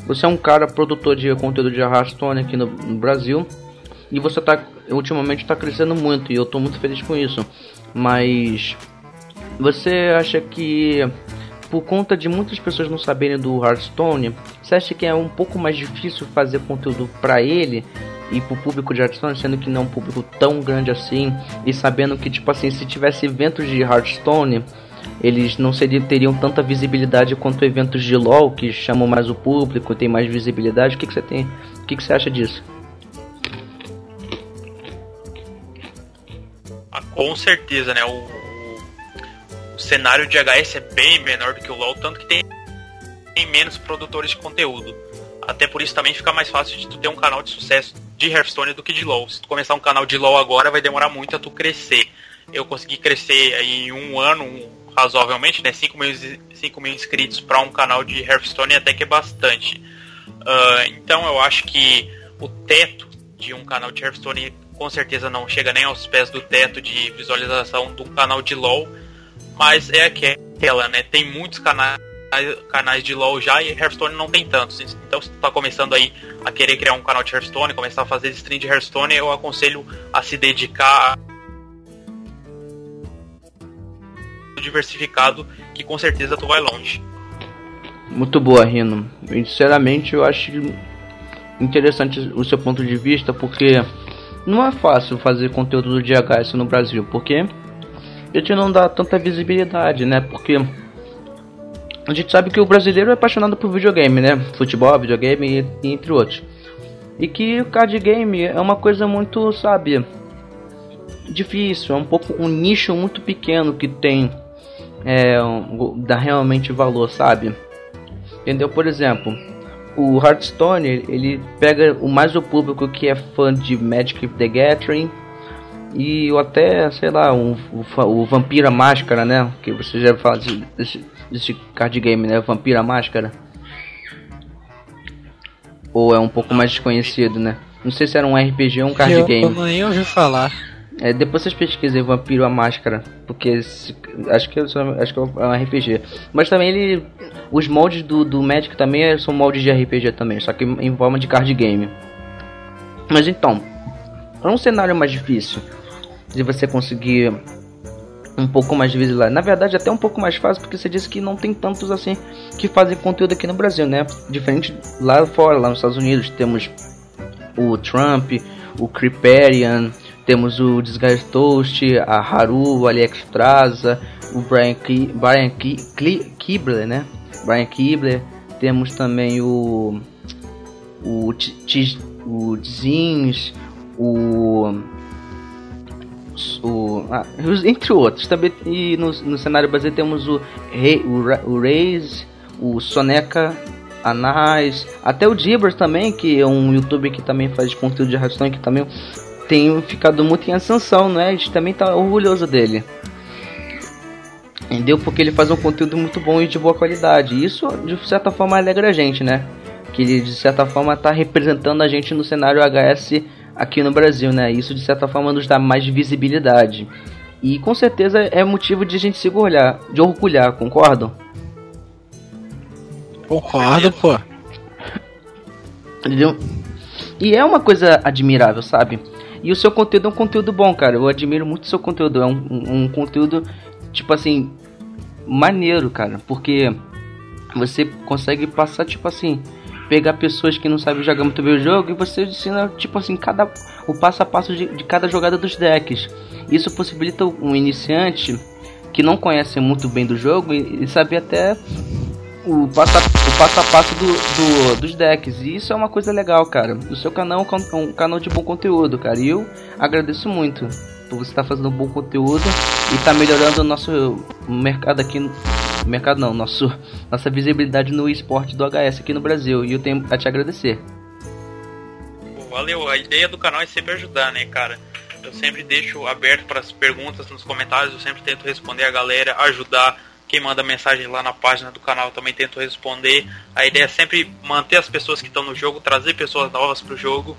você é um cara produtor de conteúdo de Hearthstone aqui no, no Brasil e você tá ultimamente está crescendo muito e eu estou muito feliz com isso. Mas você acha que por conta de muitas pessoas não saberem do Hearthstone, você acha que é um pouco mais difícil fazer conteúdo para ele e pro público de Hearthstone, sendo que não é um público tão grande assim, e sabendo que tipo assim, se tivesse eventos de Hearthstone, eles não seriam, teriam tanta visibilidade quanto eventos de LoL, que chamam mais o público, tem mais visibilidade. O que, que você tem? O que, que você acha disso? Ah, com certeza, né? O, o, cenário de HS é bem menor do que o LoL, tanto que tem, tem menos produtores de conteúdo. Até por isso também fica mais fácil de tu ter um canal de sucesso de Hearthstone do que de LoL. Se tu começar um canal de LoL agora, vai demorar muito a tu crescer. Eu consegui crescer em um ano, um, razoavelmente, né? 5 mil, 5 mil inscritos para um canal de Hearthstone até que é bastante. Uh, então eu acho que o teto de um canal de Hearthstone com certeza não chega nem aos pés do teto de visualização um canal de LoL, mas é aquela, né? Tem muitos canais canais de LoL já e Hearthstone não tem tantos. Então se tu tá começando aí a querer criar um canal de Hearthstone, começar a fazer stream de Hearthstone, eu aconselho a se dedicar diversificado que com certeza tu vai longe. Muito boa, Rino. Sinceramente, eu acho interessante o seu ponto de vista porque não é fácil fazer conteúdo do DHS no Brasil, porque a gente não dá tanta visibilidade, né? Porque a gente sabe que o brasileiro é apaixonado por videogame, né? Futebol, videogame e, entre outros. E que o card game é uma coisa muito, sabe, difícil, é um pouco um nicho muito pequeno que tem é, dá realmente valor, sabe? Entendeu? Por exemplo, o Hearthstone ele pega o mais o público que é fã de Magic the Gathering e até, sei lá, um, o, o Vampira Máscara, né? Que você já fala desse, desse card game, né? Vampira Máscara. Ou é um pouco mais desconhecido, né? Não sei se era um RPG ou um card eu, game. Eu nem ouvi falar. É, depois vocês pesquisem Vampiro a Máscara, porque esse, acho que acho que é um RPG. Mas também ele, os moldes do, do Magic também são moldes de RPG também, só que em forma de card game. Mas então, é um cenário mais difícil de você conseguir um pouco mais de visibilidade. Na verdade, até um pouco mais fácil, porque você disse que não tem tantos assim que fazem conteúdo aqui no Brasil, né? Diferente lá fora, lá nos Estados Unidos, temos o Trump, o Creeperian, Temos o Disguise Toast, a Haru, o Alex Traza, o Brian, Ki Brian Ki Kibler, né? Brian Kibler. Temos também o o o Zins, o o, ah, entre outros. Também e no, no cenário brasileiro temos o Rei, o, o Reis, o Soneca Anais, até o Dibers também, que é um youtuber que também faz conteúdo de Hearthstone, que também tem ficado muito em ascensão, né? A gente também tá orgulhoso dele. Entendeu? Porque ele faz um conteúdo muito bom e de boa qualidade. Isso, de certa forma, alegra a gente, né? Que ele, de certa forma, tá representando a gente no cenário HS aqui no Brasil, né? Isso de certa forma nos dá mais visibilidade. E com certeza é motivo de a gente se orgulhar, de orgulhar, concordam? Concordo, pô. Entendeu? E é uma coisa admirável, sabe? E o seu conteúdo é um conteúdo bom, cara. Eu admiro muito o seu conteúdo. É um, um, conteúdo, tipo assim, maneiro, cara. Porque você consegue passar, tipo assim, pegar pessoas que não sabem jogar muito bem o jogo e você ensina, tipo assim, cada, o passo a passo de, de cada jogada dos decks. Isso possibilita um iniciante que não conhece muito bem do jogo e, e saber até o passo a, o passo, a passo do, do, dos decks. E isso é uma coisa legal, cara. O seu canal é um canal de bom conteúdo, cara. E eu agradeço muito por você estar tá fazendo um bom conteúdo e tá melhorando o nosso mercado aqui mercado não, nosso, nossa visibilidade no esporte do HS aqui no Brasil. E eu tenho a te agradecer. Valeu, a ideia do canal é sempre ajudar, né, cara? Eu sempre deixo aberto para as perguntas nos comentários, eu sempre tento responder a galera, ajudar quem manda mensagem lá na página do canal também tento responder. A ideia é sempre manter as pessoas que estão no jogo, trazer pessoas novas para o jogo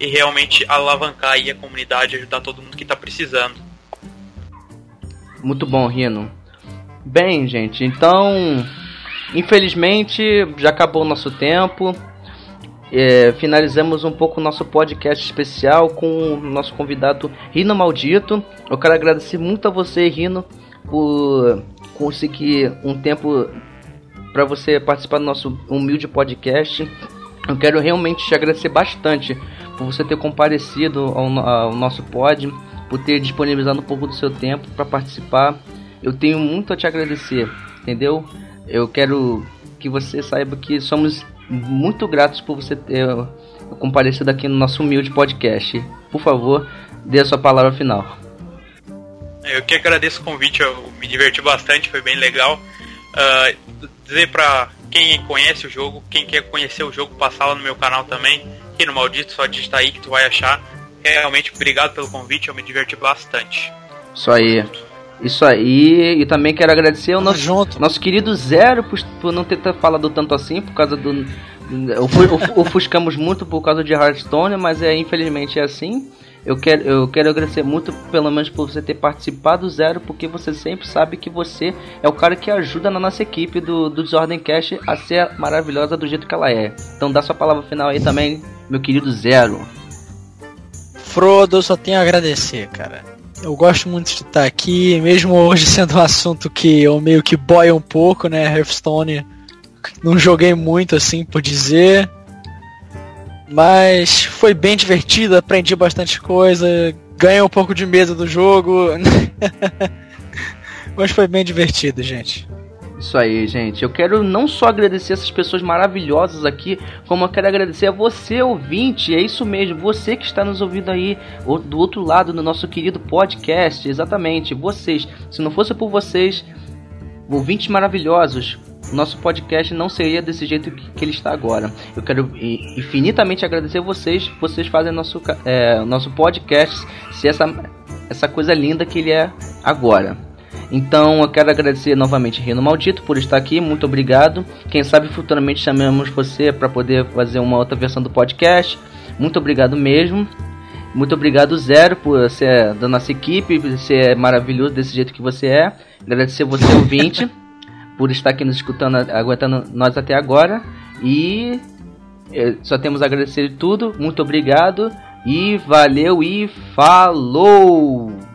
e realmente alavancar aí a comunidade, ajudar todo mundo que está precisando. Muito bom, Rino. Bem, gente, então, infelizmente já acabou o nosso tempo. É, finalizamos um pouco o nosso podcast especial com o nosso convidado Rino Maldito. Eu quero agradecer muito a você, Rino, por conseguir um tempo para você participar do nosso humilde podcast. Eu quero realmente te agradecer bastante por você ter comparecido ao, ao nosso pod, por ter disponibilizado um pouco do seu tempo para participar eu tenho muito a te agradecer, entendeu? Eu quero que você saiba que somos muito gratos por você ter comparecido aqui no nosso humilde podcast. Por favor, dê a sua palavra final. Eu que agradeço o convite, eu me diverti bastante, foi bem legal. Uh, dizer pra quem conhece o jogo, quem quer conhecer o jogo, passar lá no meu canal também, aqui no Maldito, só digitar aí que tu vai achar. Realmente, obrigado pelo convite, eu me diverti bastante. Isso aí. Isso aí, e também quero agradecer ao nosso, junto. nosso querido Zero por, por não ter falado tanto assim, por causa do. ofuscamos muito por causa de Hearthstone, mas é infelizmente é assim. Eu quero, eu quero agradecer muito, pelo menos, por você ter participado, Zero, porque você sempre sabe que você é o cara que ajuda na nossa equipe do, do Desordem Cash a ser maravilhosa do jeito que ela é. Então dá sua palavra final aí também, meu querido Zero. Frodo, só tenho a agradecer, cara. Eu gosto muito de estar aqui, mesmo hoje sendo um assunto que eu meio que boia um pouco, né? Hearthstone. Não joguei muito assim por dizer. Mas foi bem divertido, aprendi bastante coisa, ganhei um pouco de medo do jogo. mas foi bem divertido, gente. Isso aí, gente. Eu quero não só agradecer essas pessoas maravilhosas aqui, como eu quero agradecer a você, ouvinte. É isso mesmo, você que está nos ouvindo aí do outro lado no nosso querido podcast. Exatamente, vocês. Se não fosse por vocês, ouvintes maravilhosos, nosso podcast não seria desse jeito que ele está agora. Eu quero infinitamente agradecer vocês. Vocês fazem nosso, é, nosso podcast ser essa, essa coisa linda que ele é agora. Então eu quero agradecer novamente Rino Maldito por estar aqui, muito obrigado. Quem sabe futuramente chamemos você para poder fazer uma outra versão do podcast. Muito obrigado mesmo. Muito obrigado Zero por ser da nossa equipe, por ser maravilhoso desse jeito que você é. Agradecer você ouvinte por estar aqui nos escutando, aguentando nós até agora. E eh, só temos a agradecer tudo. Muito obrigado e valeu e falou!